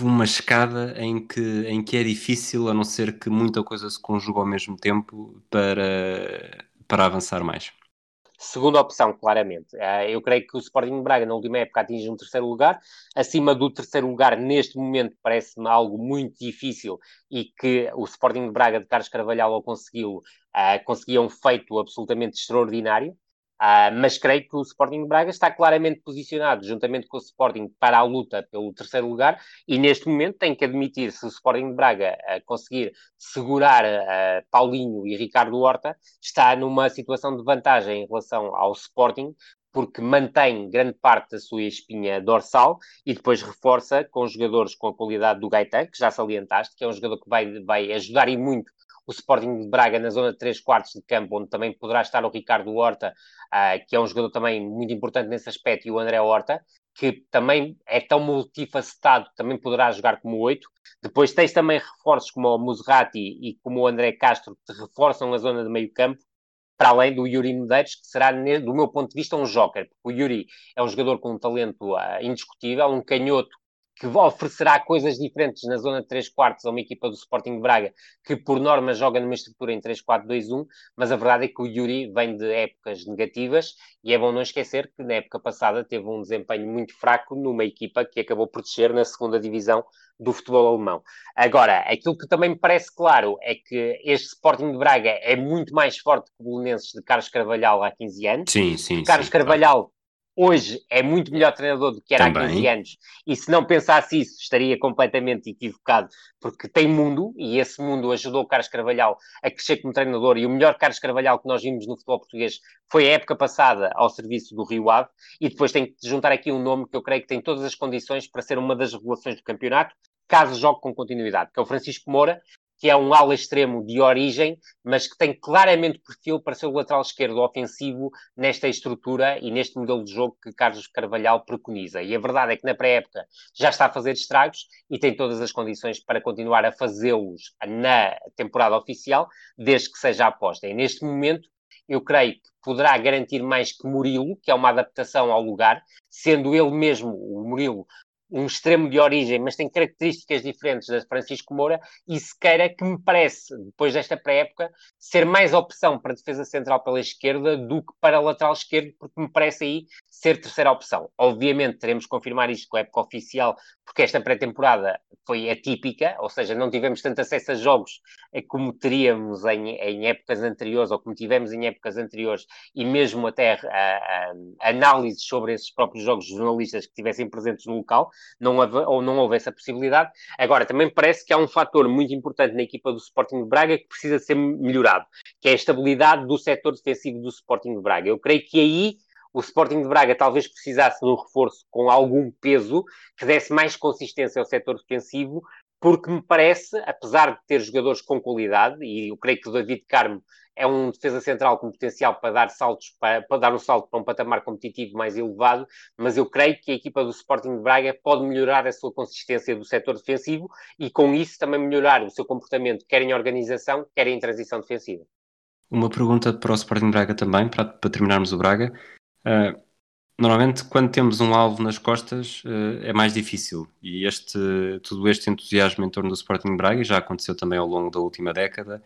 uma escada em que, em que é difícil, a não ser que muita coisa se conjuga ao mesmo tempo para, para avançar mais? Segunda opção, claramente. Eh, eu creio que o Sporting Braga, na última época, atinge um terceiro lugar. Acima do terceiro lugar, neste momento, parece-me algo muito difícil e que o Sporting Braga de Carlos Carvalhal, ao consegui-lo, uh, conseguia um feito absolutamente extraordinário. Uh, mas creio que o Sporting de Braga está claramente posicionado, juntamente com o Sporting, para a luta pelo terceiro lugar, e neste momento tem que admitir, se o Sporting de Braga uh, conseguir segurar uh, Paulinho e Ricardo Horta, está numa situação de vantagem em relação ao Sporting, porque mantém grande parte da sua espinha dorsal e depois reforça com jogadores com a qualidade do Gaetan, que já salientaste, que é um jogador que vai, vai ajudar e muito o Sporting de Braga na zona de 3 quartos de campo, onde também poderá estar o Ricardo Horta, uh, que é um jogador também muito importante nesse aspecto, e o André Horta, que também é tão multifacetado, também poderá jogar como 8. Depois tens também reforços como o Muserati e como o André Castro, que reforçam a zona de meio campo, para além do Yuri Medeiros, que será, do meu ponto de vista, um joker, porque o Yuri é um jogador com um talento uh, indiscutível, um canhoto que oferecerá coisas diferentes na zona de 3 quartos a uma equipa do Sporting de Braga, que por norma joga numa estrutura em 3-4-2-1, mas a verdade é que o Yuri vem de épocas negativas e é bom não esquecer que na época passada teve um desempenho muito fraco numa equipa que acabou por descer na segunda divisão do futebol alemão. Agora, aquilo que também me parece claro é que este Sporting de Braga é muito mais forte que o Belenenses de Carlos Carvalhal há 15 anos. Sim, sim. Carlos sim, Carvalhal claro hoje é muito melhor treinador do que era Também. há 15 anos. E se não pensasse isso, estaria completamente equivocado, porque tem mundo, e esse mundo ajudou o Carlos Carvalhal a crescer como treinador. E o melhor Carlos Carvalhal que nós vimos no futebol português foi a época passada ao serviço do Rio Ave. E depois tem que juntar aqui um nome que eu creio que tem todas as condições para ser uma das revelações do campeonato, caso jogue com continuidade, que é o Francisco Moura, que é um ala extremo de origem, mas que tem claramente perfil para ser o lateral esquerdo ofensivo nesta estrutura e neste modelo de jogo que Carlos Carvalhal preconiza. E a verdade é que na pré-época já está a fazer estragos e tem todas as condições para continuar a fazê-los na temporada oficial, desde que seja aposta. E neste momento, eu creio que poderá garantir mais que Murilo, que é uma adaptação ao lugar, sendo ele mesmo, o Murilo, um extremo de origem, mas tem características diferentes da Francisco Moura, e se queira que me parece, depois desta pré-época, ser mais opção para defesa central pela esquerda do que para lateral esquerdo, porque me parece aí ser terceira opção. Obviamente teremos que confirmar isto com a época oficial, porque esta pré-temporada foi atípica, ou seja, não tivemos tanto acesso a jogos eh, como teríamos em, em épocas anteriores, ou como tivemos em épocas anteriores, e mesmo até a, a análises sobre esses próprios jogos jornalistas que estivessem presentes no local, não houve, ou não houve essa possibilidade. Agora, também parece que há um fator muito importante na equipa do Sporting de Braga que precisa ser melhorado, que é a estabilidade do setor defensivo do Sporting de Braga. Eu creio que aí o Sporting de Braga talvez precisasse de um reforço com algum peso que desse mais consistência ao setor defensivo, porque me parece, apesar de ter jogadores com qualidade, e eu creio que o David Carmo é um defesa central com potencial para dar saltos, para, para, dar um salto para um patamar competitivo mais elevado, mas eu creio que a equipa do Sporting de Braga pode melhorar a sua consistência do setor defensivo e com isso também melhorar o seu comportamento, quer em organização, quer em transição defensiva. Uma pergunta para o Sporting de Braga também, para, para terminarmos o Braga. Uh, normalmente, quando temos um alvo nas costas, uh, é mais difícil. E este, todo este entusiasmo em torno do Sporting de Braga já aconteceu também ao longo da última década.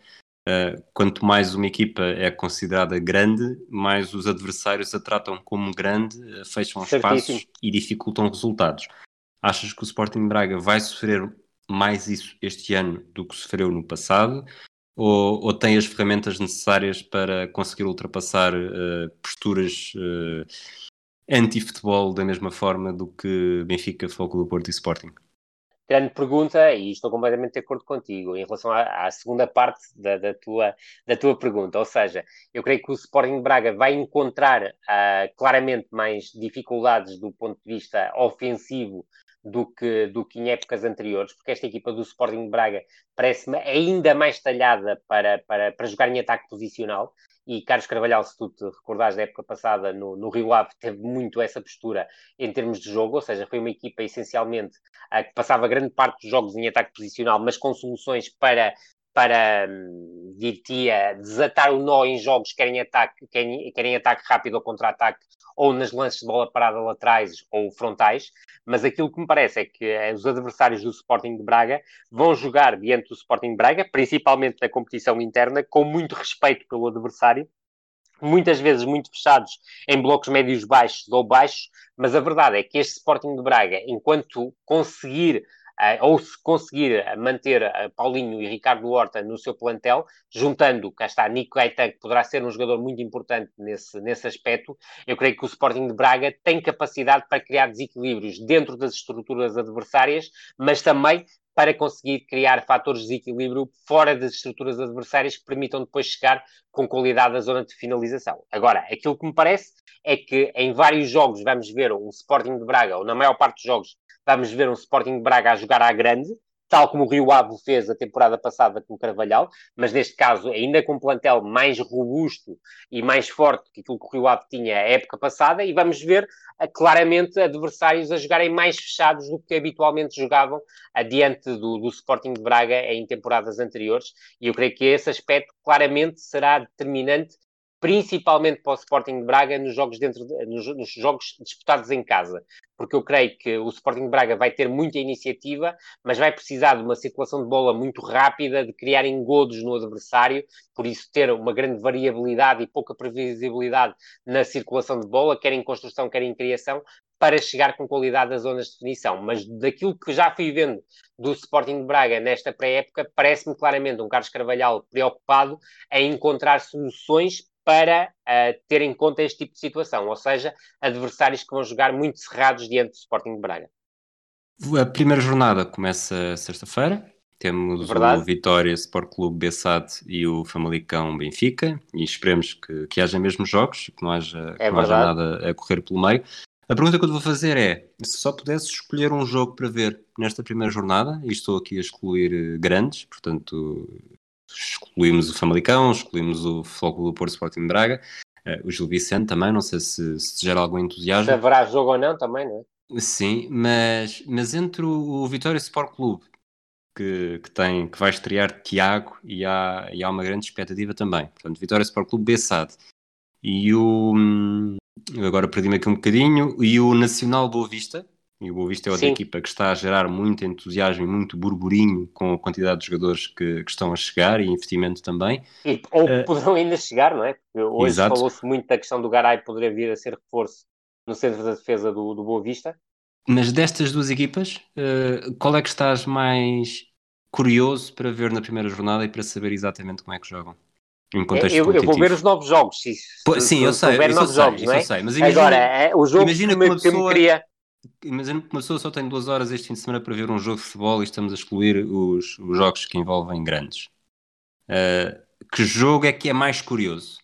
Uh, quanto mais uma equipa é considerada grande, mais os adversários a tratam como grande, fecham espaços e dificultam resultados. Achas que o Sporting Braga vai sofrer mais isso este ano do que sofreu no passado? ou, ou tem as ferramentas necessárias para conseguir ultrapassar uh, posturas uh, anti-futebol da mesma forma do que Benfica, Foco do Porto e Sporting? Grande pergunta, e estou completamente de acordo contigo em relação à, à segunda parte da, da, tua, da tua pergunta. Ou seja, eu creio que o Sporting Braga vai encontrar uh, claramente mais dificuldades do ponto de vista ofensivo do que, do que em épocas anteriores, porque esta equipa do Sporting de Braga parece-me ainda mais talhada para, para, para jogar em ataque posicional. E Carlos Carvalhal, se tu te recordares da época passada no, no Rio Ave, teve muito essa postura em termos de jogo, ou seja, foi uma equipa essencialmente a, que passava grande parte dos jogos em ataque posicional, mas com soluções para para, hum, dir-te-ia, desatar o nó em jogos, querem ataque, querem, querem ataque rápido ou contra-ataque, ou nas lances de bola parada laterais ou frontais, mas aquilo que me parece é que eh, os adversários do Sporting de Braga vão jogar diante do Sporting de Braga, principalmente na competição interna, com muito respeito pelo adversário, muitas vezes muito fechados em blocos médios baixos ou baixos, mas a verdade é que este Sporting de Braga, enquanto conseguir ou se conseguir manter Paulinho e Ricardo Horta no seu plantel, juntando, cá está, Nico Gaetan, que poderá ser um jogador muito importante nesse, nesse aspecto, eu creio que o Sporting de Braga tem capacidade para criar desequilíbrios dentro das estruturas adversárias, mas também para conseguir criar fatores de desequilíbrio fora das estruturas adversárias que permitam depois chegar com qualidade à zona de finalização. Agora, aquilo que me parece é que em vários jogos vamos ver um Sporting de Braga, ou na maior parte dos jogos, vamos ver um Sporting Braga a jogar à grande, tal como o Rio Ave fez a temporada passada com o Carvalhal, mas neste caso ainda com um plantel mais robusto e mais forte que aquilo que o Rio Ave tinha a época passada, e vamos ver uh, claramente adversários a jogarem mais fechados do que habitualmente jogavam adiante do, do Sporting de Braga em temporadas anteriores, e eu creio que esse aspecto claramente será determinante principalmente para o Sporting de Braga nos jogos, dentro de, nos, nos, jogos disputados em casa, porque eu creio que o Sporting de Braga vai ter muita iniciativa, mas vai precisar de uma circulação de bola muito rápida, de criar engodos no adversário, por isso ter uma grande variabilidade e pouca previsibilidade na circulação de bola, quer em construção, quer em criação, para chegar com qualidade às zonas de definição. Mas daquilo que já fui vendo do Sporting de Braga nesta pré-época, parece-me claramente um Carlos Carvalhal preocupado em encontrar soluções para uh, ter em conta este tipo de situação, ou seja, adversários que vão jogar muito cerrados diante do Sporting de Braga. A primeira jornada começa sexta-feira. Temos Verdade. o Vitória Sport Clube Bessade e o Famalicão Benfica e esperemos que, que haja mesmo jogos, que não haja, é que não haja nada a correr pelo meio. A pergunta que eu te vou fazer é: se só pudesse escolher um jogo para ver nesta primeira jornada, e estou aqui a excluir eh, grandes, portanto, excluímos o Famalicão, excluímos o Foco do Porto Sporting Braga, uh, o Gil Vicente também, não sei se, se gera algum entusiasmo. Se haverá jogo ou não também, não é? Sim, mas, mas entre o, o Vitória Sport Clube, que, que, tem, que vai estrear Tiago, e há, e há uma grande expectativa também. Portanto, Vitória Sport Clube Bessade. E o. Hum, agora perdi-me aqui um bocadinho. E o Nacional Boa Vista, e o Boa Vista é outra Sim. equipa que está a gerar muito entusiasmo e muito burburinho com a quantidade de jogadores que, que estão a chegar e investimento também. E, ou uh, poderão ainda chegar, não é? Porque hoje falou-se muito da questão do Garay poder vir a ser reforço no centro da defesa do, do Boa Vista. Mas destas duas equipas, uh, qual é que estás mais curioso para ver na primeira jornada e para saber exatamente como é que jogam? Em contexto eu, eu vou ver os novos jogos. Se, Pô, sim, eu sei, eu, novos sei, jogos, não é? sei. Mas imagina, Agora, é, o jogo imagina que, me, pessoa... que me queria imagina que uma pessoa só tem duas horas este fim de semana para ver um jogo de futebol e estamos a excluir os, os jogos que envolvem grandes. Uh, que jogo é que é mais curioso?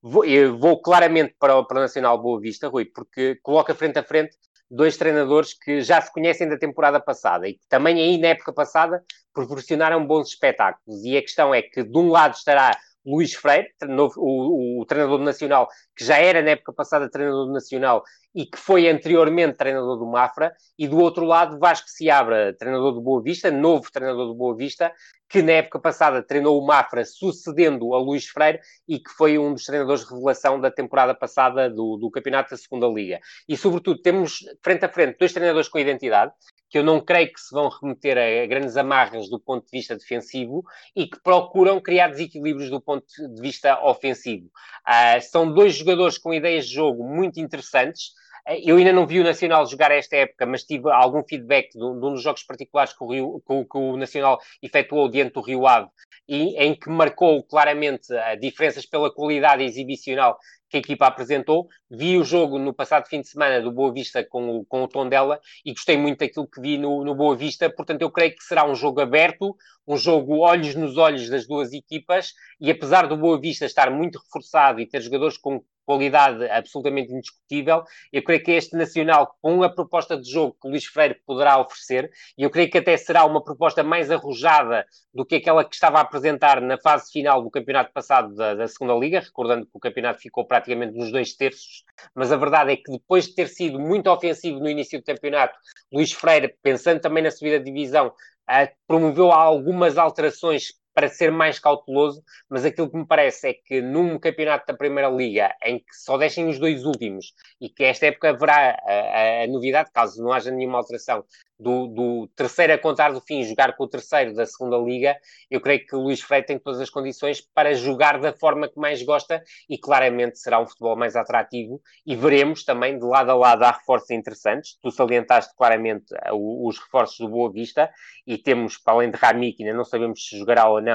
Vou, vou claramente para o, para o Nacional Boa Vista, Rui, porque coloca frente a frente dois treinadores que já se conhecem da temporada passada e que também aí na época passada proporcionaram bons espetáculos. E a questão é que de um lado estará Luís Freire, o, o, o treinador nacional, que já era na época passada treinador nacional e que foi anteriormente treinador do Mafra, e do outro lado Vasco Seabra, treinador do Boa Vista, novo treinador do Boa Vista, que na época passada treinou o Mafra sucedendo a Luís Freire e que foi um dos treinadores de revelação da temporada passada do, do Campeonato da Segunda Liga. E sobretudo temos frente a frente dois treinadores com identidade, que eu não creio que se vão remeter a grandes amarras do ponto de vista defensivo e que procuram criar desequilíbrios do ponto de vista ofensivo. Uh, são dois jogadores com ideias de jogo muito interessantes. Eu ainda não vi o Nacional jogar esta época, mas tive algum feedback de um, dos jogos particulares que o, Rio, que, que o Nacional efetuou diante do Rio Ave, e, em que marcou claramente diferenças pela qualidade exibicional que a equipa apresentou. Vi o jogo no passado fim de semana do Boa Vista com o, com o Tondela e gostei muito daquilo que vi no, no Boa Vista. Portanto, eu creio que será um jogo aberto, um jogo olhos nos olhos das duas equipas. E apesar do Boa Vista estar muito reforçado e ter jogadores com qualidade absolutamente indiscutível. Eu creio que este Nacional, com a proposta de jogo que o Luís Freire poderá oferecer, e eu creio que até será uma proposta mais arrojada do que aquela que estava a apresentar na fase final do campeonato passado da, da Segunda Liga, recordando que o campeonato ficou praticamente nos dois terços, mas a verdade é que depois de ter sido muito ofensivo no início do campeonato, Luís Freire, pensando também na subida de divisão, Uh, promoveu algumas alterações para ser mais cauteloso, mas aquilo que me parece é que num campeonato da Primeira Liga em que só deixem os dois últimos e que esta época haverá a, a, a novidade, caso não haja nenhuma alteração, do, do, terceiro a contar do fim jogar com o terceiro da segunda liga, eu creio que o Luís Freire tem todas as condições para jogar da forma que mais gosta e claramente será um futebol mais atrativo e veremos também de lado a lado há reforços interessantes, tu salientaste claramente uh, os reforços do Boa Vista e temos, para além de Rami, que ainda não sabemos se jogará ou não,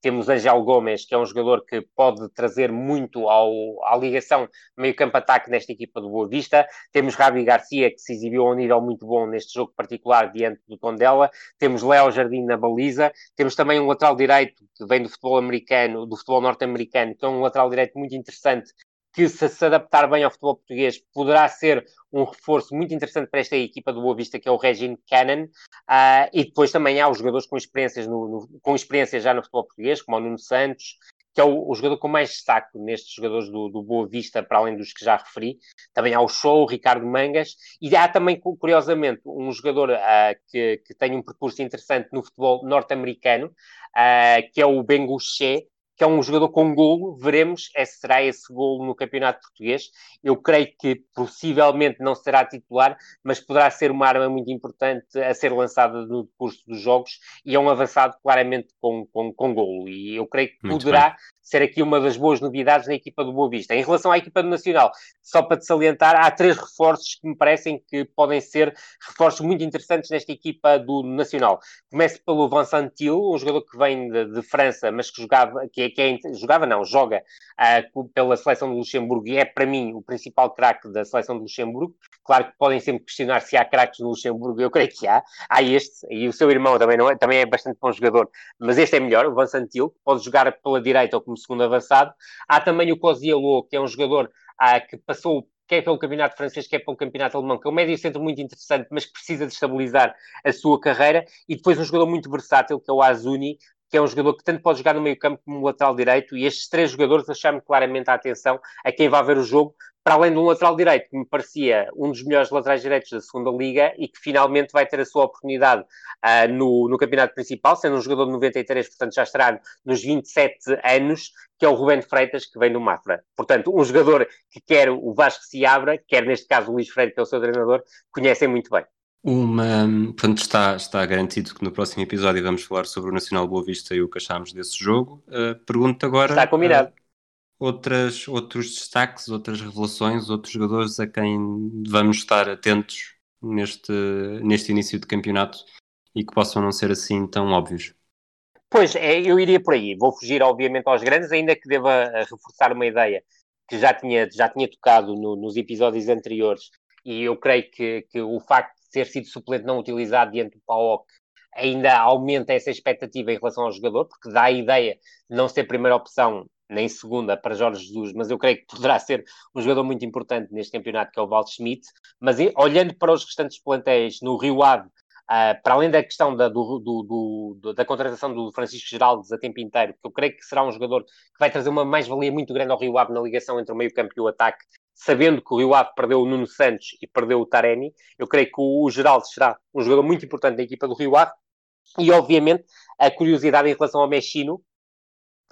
temos Angel Gomes, que é um jogador que pode trazer muito ao, à ligação meio-campo-ataque nesta equipa do Boa Vista. Temos Ravi Garcia, que se exibiu a um nível muito bom neste jogo particular diante do Tondela. Temos Léo Jardim na baliza. Temos também um lateral direito que vem do futebol americano, do futebol norte-americano, que é um lateral direito muito interessante, que se, se adaptar bem ao futebol português poderá ser um reforço muito interessante para esta equipa do Boa Vista, que é o Regine Cannon, uh, e depois também há os jogadores com experiências, no, no, com experiências já no futebol português, como o Nuno Santos, que é o, o jogador com mais destaque nestes jogadores do, do, Boa Vista, para além dos que já referi. Também há o Show, o Ricardo Mangas, e há também, curiosamente, um jogador uh, que, que tem um percurso interessante no futebol norte-americano, uh, que é o Benguche, que é um jogador com golo, veremos se será esse golo no campeonato português. Eu creio que possivelmente não será titular, mas poderá ser uma arma muito importante a ser lançada no curso dos jogos e é um avançado claramente com, com, com golo. E eu creio que poderá ser aqui uma das boas novidades na equipa do Boa Vista. Em relação à equipa do Nacional, só para te salientar, há três reforços que me parecem que podem ser reforços muito interessantes nesta equipa do Nacional. Começo pelo Vincent Til, um jogador que vem de, de, França, mas que jogava, que, é, que é, jogava não, joga uh, pela seleção de Luxemburgo e é para mim o principal craque da seleção de Luxemburgo. Claro que podem sempre questionar se há craques no Luxemburgo, eu creio que há. Há este, e o seu irmão também, não é, também é bastante bom jogador, mas este é melhor, o Vincent Til, que pode jogar pela direita ou como segundo avançado. Há também o Coziello, que é um jogador ah, que passou quer pelo campeonato francês, quer pelo campeonato alemão, que é um médio centro muito interessante, mas que precisa de estabilizar a sua carreira, e depois um jogador muito versátil, que é o Azuni, que é um jogador que tanto pode jogar no meio campo como no lateral direito, e estes três jogadores acham claramente a atenção a quem vai ver o jogo, para além de um lateral direito que me parecia um dos melhores laterais direitos da segunda liga e que finalmente vai ter a sua oportunidade uh, no, no campeonato principal, sendo um jogador de 93, portanto já estará nos 27 anos, que é o Rubén Freitas, que vem do Mafra. Portanto, um jogador que quer o Vasco se abra, quer neste caso o Luís Freire, que é o seu treinador, conhecem muito bem. Uma, portanto, está, está garantido que no próximo episódio vamos falar sobre o Nacional Boa Vista e o que achámos desse jogo. Uh, Pergunto agora. Está combinado. Uh, outras, outros destaques, outras revelações, outros jogadores a quem vamos estar atentos neste, neste início de campeonato e que possam não ser assim tão óbvios? Pois, é, eu iria por aí. Vou fugir, obviamente, aos grandes, ainda que deva eh, reforçar uma ideia que já tinha, já tinha tocado no, nos episódios anteriores, e eu creio que, que o facto ter sido suplente não utilizado diante do PAOC ainda aumenta essa expectativa em relação ao jogador, porque dá a ideia de não ser primeira opção nem segunda para Jorge Jesus, mas eu creio que poderá ser um jogador muito importante neste campeonato, que é o Val Schmidt. Mas olhando para os restantes plantéis no Rio Ave, uh, para além da questão da, do, do, do, da contratação do Francisco Geraldes a tempo inteiro, que eu creio que será um jogador que vai trazer uma mais-valia muito grande ao Rio Ave na ligação entre o meio-campo e o ataque, sabendo que o Rio Ave perdeu o Nuno Santos e perdeu o Taremi, eu creio que o, o Geraldes será um jogador muito importante da equipa do Rio Ave, e obviamente a curiosidade em relação ao Mexino,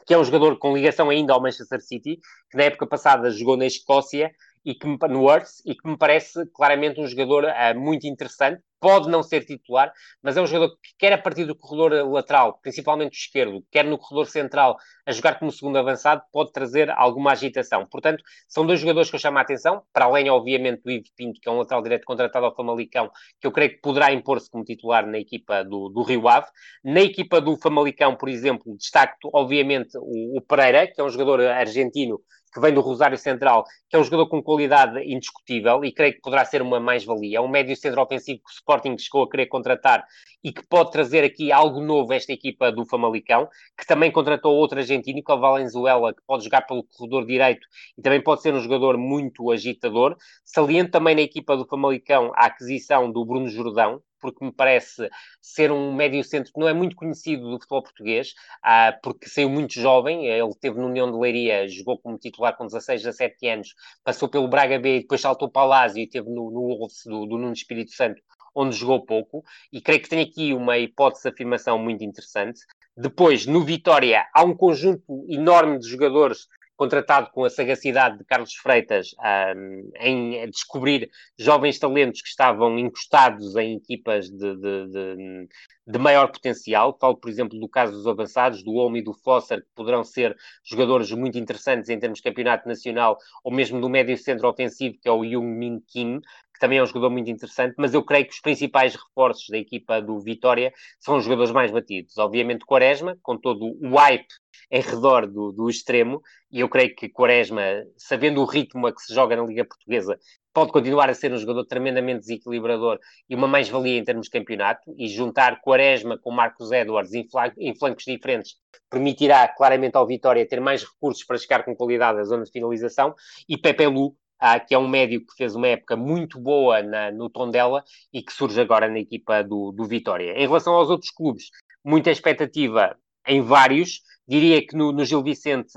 que é um jogador com ligação ainda ao Manchester City, que na época passada jogou na Escócia e que no Earth e que me parece claramente um jogador uh, muito interessante. Pode não ser titular, mas é um jogador que quer a partir do corredor lateral, principalmente esquerdo, quer no corredor central, a jogar como segundo avançado, pode trazer alguma agitação. Portanto, são dois jogadores que eu chamo a atenção, para além, obviamente, do Ivo Pinto, que é um lateral direto contratado ao Famalicão, que eu creio que poderá impor-se como titular na equipa do, do Rio Ave. Na equipa do Famalicão, por exemplo, destaco, obviamente, o, o Pereira, que é um jogador argentino que vem do Rosário Central, que é um jogador com qualidade indiscutível e creio que poderá ser uma mais-valia. É um médio centro ofensivo que o Sporting chegou a querer contratar e que pode trazer aqui algo novo a esta equipa do Famalicão, que também contratou outro argentino, que é o Valenzuela, que pode jogar pelo corredor direito e também pode ser um jogador muito agitador. Saliento também na equipa do Famalicão a aquisição do Bruno Jordão, porque me parece ser um médio centro que não é muito conhecido do futebol português, ah, porque saiu muito jovem, ele teve no União de Leiria, jogou como titular com 16, 17 anos, passou pelo Braga B, depois saltou para o Lásio e teve no, no Wolves do, do Nuno Espírito Santo, onde jogou pouco, e creio que tem aqui uma hipótese de afirmação muito interessante. Depois, no Vitória, há um conjunto enorme de jogadores contratado com a sagacidade de Carlos Freitas um, em descobrir jovens talentos que estavam encostados em equipas de, de, de, de, maior potencial. Falo, por exemplo, do caso dos avançados, do Olmo e do Fosser, que poderão ser jogadores muito interessantes em termos de campeonato nacional, ou mesmo do médio centro ofensivo, que é o Jung Min Kim, que também é um jogador muito interessante, mas eu creio que os principais reforços da equipa do Vitória são os jogadores mais batidos. Obviamente, Quaresma, com todo o hype em redor do, do extremo, e eu creio que Quaresma, sabendo o ritmo a que se joga na Liga Portuguesa, pode continuar a ser um jogador tremendamente desequilibrador e uma mais-valia em termos de campeonato, e juntar Quaresma com Marcos Edwards em, em flancos diferentes permitirá claramente ao Vitória ter mais recursos para chegar com qualidade à zona de finalização, e Pepe Lu, ah, que é um médio que fez uma época muito boa na, no Tondela e que surge agora na equipa do, do Vitória. Em relação aos outros clubes, muita expectativa em vários, Diria que no, no Gil Vicente,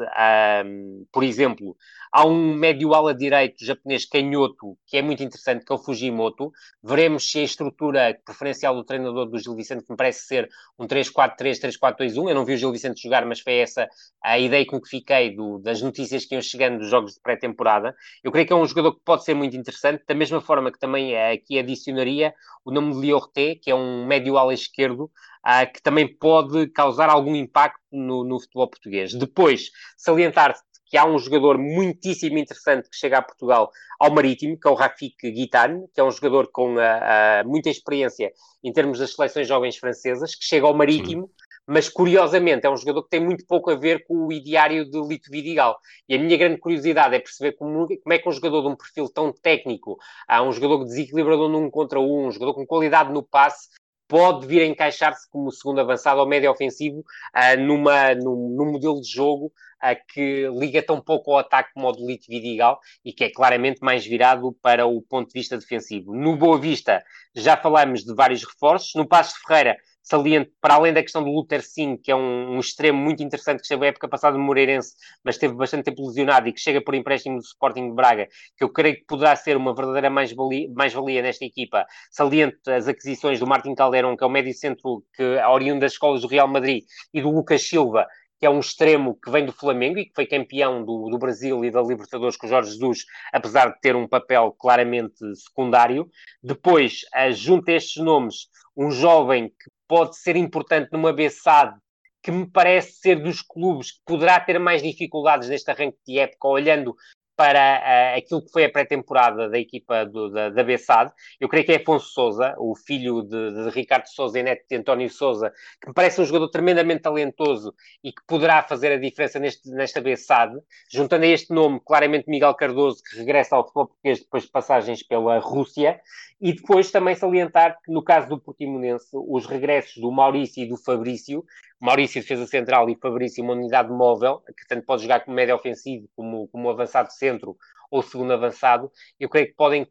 um, por exemplo, há um médio ala direito japonês canhoto que é muito interessante, que é o Fujimoto. Veremos se a estrutura preferencial do treinador do Gil Vicente, que me parece ser um 3-4-3, 3-4-2-1. Eu não vi o Gil Vicente jogar, mas foi essa a ideia com que fiquei do, das notícias que iam chegando dos jogos de pré-temporada. Eu creio que é um jogador que pode ser muito interessante, da mesma forma que também aqui adicionaria o nome de Liorté, que é um médio ala esquerdo, uh, que também pode causar algum impacto no, no futebol português. Depois, salientar que há um jogador muitíssimo interessante que chega a Portugal ao Marítimo, que é o Rafik Guitane, que é um jogador com uh, uh, muita experiência em termos das seleções jovens francesas, que chega ao Marítimo, Sim. mas curiosamente é um jogador que tem muito pouco a ver com o ideário de Lito Vidigal. E a minha grande curiosidade é perceber como, como é que um jogador de um perfil tão técnico, uh, um jogador desequilibrador num contra um, um jogador com qualidade no passe, pode vir a encaixar-se como segundo avançado ou médio ofensivo uh, numa, num, num, modelo de jogo uh, que liga tão pouco ao ataque como ao do Lito Vidigal e que é claramente mais virado para o ponto de vista defensivo. No Boa Vista já falamos de vários reforços. No Passo de Ferreira saliente, para além da questão do Luther Sim, que é um, um, extremo muito interessante que chegou à época passada no Moreirense, mas teve bastante tempo lesionado e que chega por empréstimo do Sporting de Braga, que eu creio que poderá ser uma verdadeira mais-valia mais -valia nesta equipa. Saliente as aquisições do Martin Calderon, que é o médio centro que oriundo das escolas do Real Madrid, e do Lucas Silva, que é um extremo que vem do Flamengo e que foi campeão do, do, Brasil e da Libertadores com o Jorge Jesus, apesar de ter um papel claramente secundário. Depois, junta estes nomes, um jovem que pode ser importante numa BSAD, que me parece ser dos clubes que poderá ter mais dificuldades neste arranque de época, olhando para uh, aquilo que foi a pré-temporada da equipa do, da, da Bessade. Eu creio que é Afonso Souza, o filho de, de, Ricardo Souza e neto de António Souza, que me parece um jogador tremendamente talentoso e que poderá fazer a diferença neste, nesta Bessade. Juntando a este nome, claramente Miguel Cardoso, que regressa ao futebol português depois de passagens pela Rússia. E depois também salientar que, no caso do Portimonense, os regressos do Maurício e do Fabrício, Maurício defesa central e Fabrício uma unidade móvel, que tanto pode jogar como médio ofensivo, como, como avançado centro, ou segundo avançado, eu creio que podem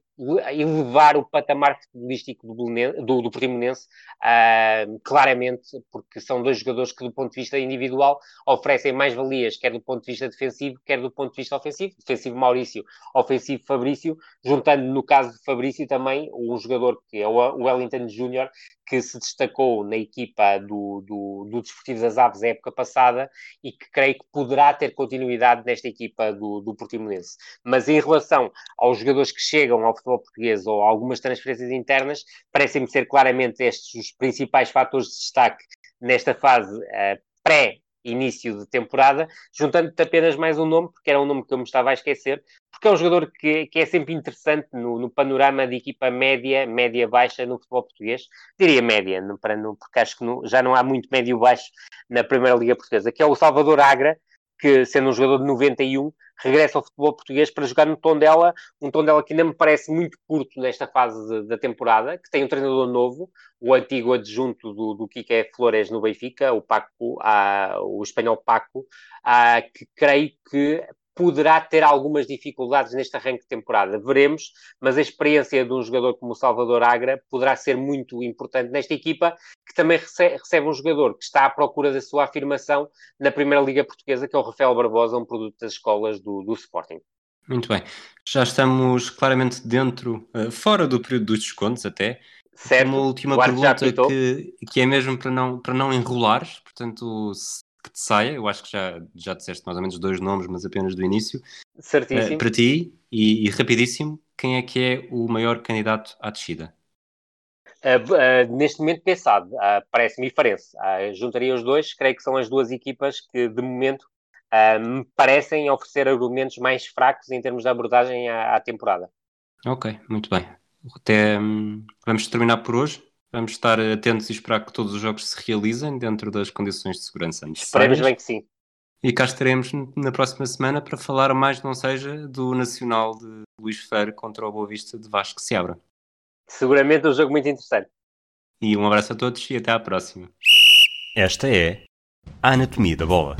elevar o patamar futebolístico do, do, do Portimonense, uh, claramente, porque são dois jogadores que, do ponto de vista individual, oferecem mais valias, quer do ponto de vista defensivo, quer do ponto de vista ofensivo. Defensivo Maurício, ofensivo Fabrício, juntando no caso de Fabrício também um jogador que é o Wellington Júnior, que se destacou na equipa do, do, do Desportivo das Aves época passada e que creio que poderá ter continuidade nesta equipa do, do Portimonense. Mas em relação aos jogadores que chegam ao futebol português ou algumas transferências internas, parecem-me ser claramente estes os principais fatores de destaque nesta fase uh, pré início de temporada, juntando-te apenas mais um nome, porque era um nome que eu me estava a esquecer, porque é um jogador que, que é sempre interessante no, no panorama de equipa média, média-baixa no futebol português, diria média, para, no, porque acho que já não há muito médio-baixo na Primeira Liga Portuguesa, que é o Salvador Agra, que sendo um jogador de 91, regressa ao futebol português para jogar no Tondela, um Tondela que ainda me parece muito curto nesta fase da temporada, que tem um treinador novo, o antigo adjunto do, do Kike Flores no Benfica, o Paco, ah, o espanhol Paco, ah, que creio que poderá ter algumas dificuldades neste arranque de temporada. Veremos, mas a experiência de um jogador como o Salvador Agra poderá ser muito importante nesta equipa, que também recebe um jogador que está à procura da sua afirmação na Primeira Liga Portuguesa, que é o Rafael Barbosa, um produto das escolas do, do Sporting. Muito bem. Já estamos claramente dentro, uh, fora do período dos descontos até. Certo. Uma última pergunta que, que é mesmo para não, para não enrolares, portanto, que te saia. Eu acho que já, já disseste mais ou menos dois nomes, mas apenas do início. Certíssimo. Uh, para ti, e, e, rapidíssimo, quem é que é o maior candidato à descida? Uh, uh, neste momento pensado, parece-me diferença. juntaria os dois, creio que são as duas equipas que de momento me parecem oferecer argumentos mais fracos em termos de abordagem à, à temporada. Ok, muito bem. Até um, vamos terminar por hoje. Vamos estar atentos e esperar que todos os jogos se realizem dentro das condições de segurança necessárias. Esperemos bem que sim. E cá estaremos na próxima semana para falar mais, não seja, do Nacional de Luís Ferreira contra o Boa Vista de Vasco se abra. Seguramente um jogo muito interessante. E um abraço a todos e até à próxima. Esta é a Anatomia da Bola.